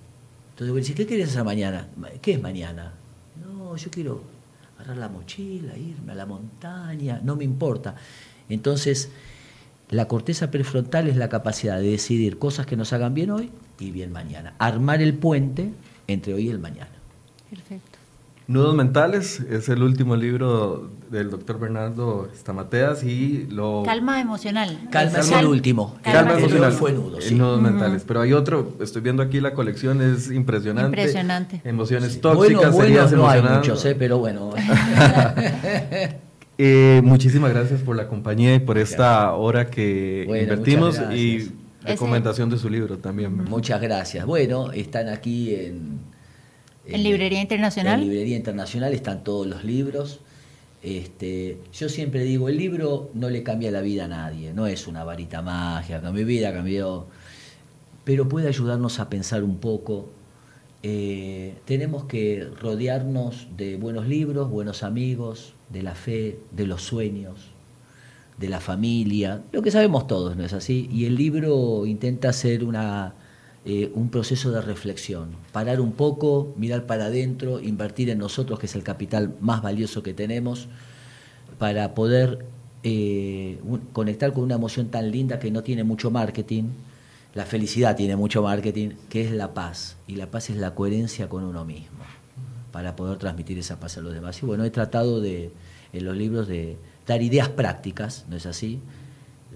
Entonces ¿qué querés hacer mañana? ¿Qué es mañana? No, yo quiero agarrar la mochila, irme a la montaña, no me importa. Entonces, la corteza prefrontal es la capacidad de decidir cosas que nos hagan bien hoy y bien mañana. Armar el puente entre hoy y el mañana. Perfecto. Nudos Mentales es el último libro del doctor Bernardo Stamateas y lo... Calma emocional. Calma es el último. Calma, emocional. fue nudo, sí. Nudos Mentales. Pero hay otro, estoy viendo aquí la colección, es impresionante. Impresionante. Emociones tóxicas, bueno, bueno, no hay muchos, ¿eh? pero bueno. eh, muchísimas gracias por la compañía y por esta hora que invertimos y recomendación de su libro también. Muchas gracias. Bueno, están aquí en ¿En Librería Internacional? En Librería Internacional están todos los libros. Este, yo siempre digo, el libro no le cambia la vida a nadie, no es una varita mágica, mi vida cambió, pero puede ayudarnos a pensar un poco. Eh, tenemos que rodearnos de buenos libros, buenos amigos, de la fe, de los sueños, de la familia, lo que sabemos todos, ¿no es así? Y el libro intenta ser una, eh, un proceso de reflexión, parar un poco, mirar para adentro, invertir en nosotros, que es el capital más valioso que tenemos, para poder eh, conectar con una emoción tan linda que no tiene mucho marketing. La felicidad tiene mucho marketing, que es la paz. Y la paz es la coherencia con uno mismo, para poder transmitir esa paz a los demás. Y bueno, he tratado de, en los libros de dar ideas prácticas, ¿no es así?,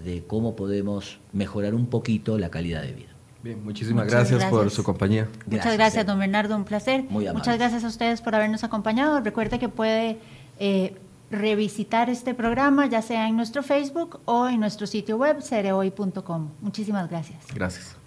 de cómo podemos mejorar un poquito la calidad de vida. Bien, muchísimas gracias, por su compañía. Muchas gracias, don Bernardo, un placer. Muchas gracias a ustedes por habernos acompañado. Recuerde que puede eh, revisitar este programa, ya sea en nuestro Facebook o en nuestro sitio web, cereoy.com. Muchísimas gracias. Gracias.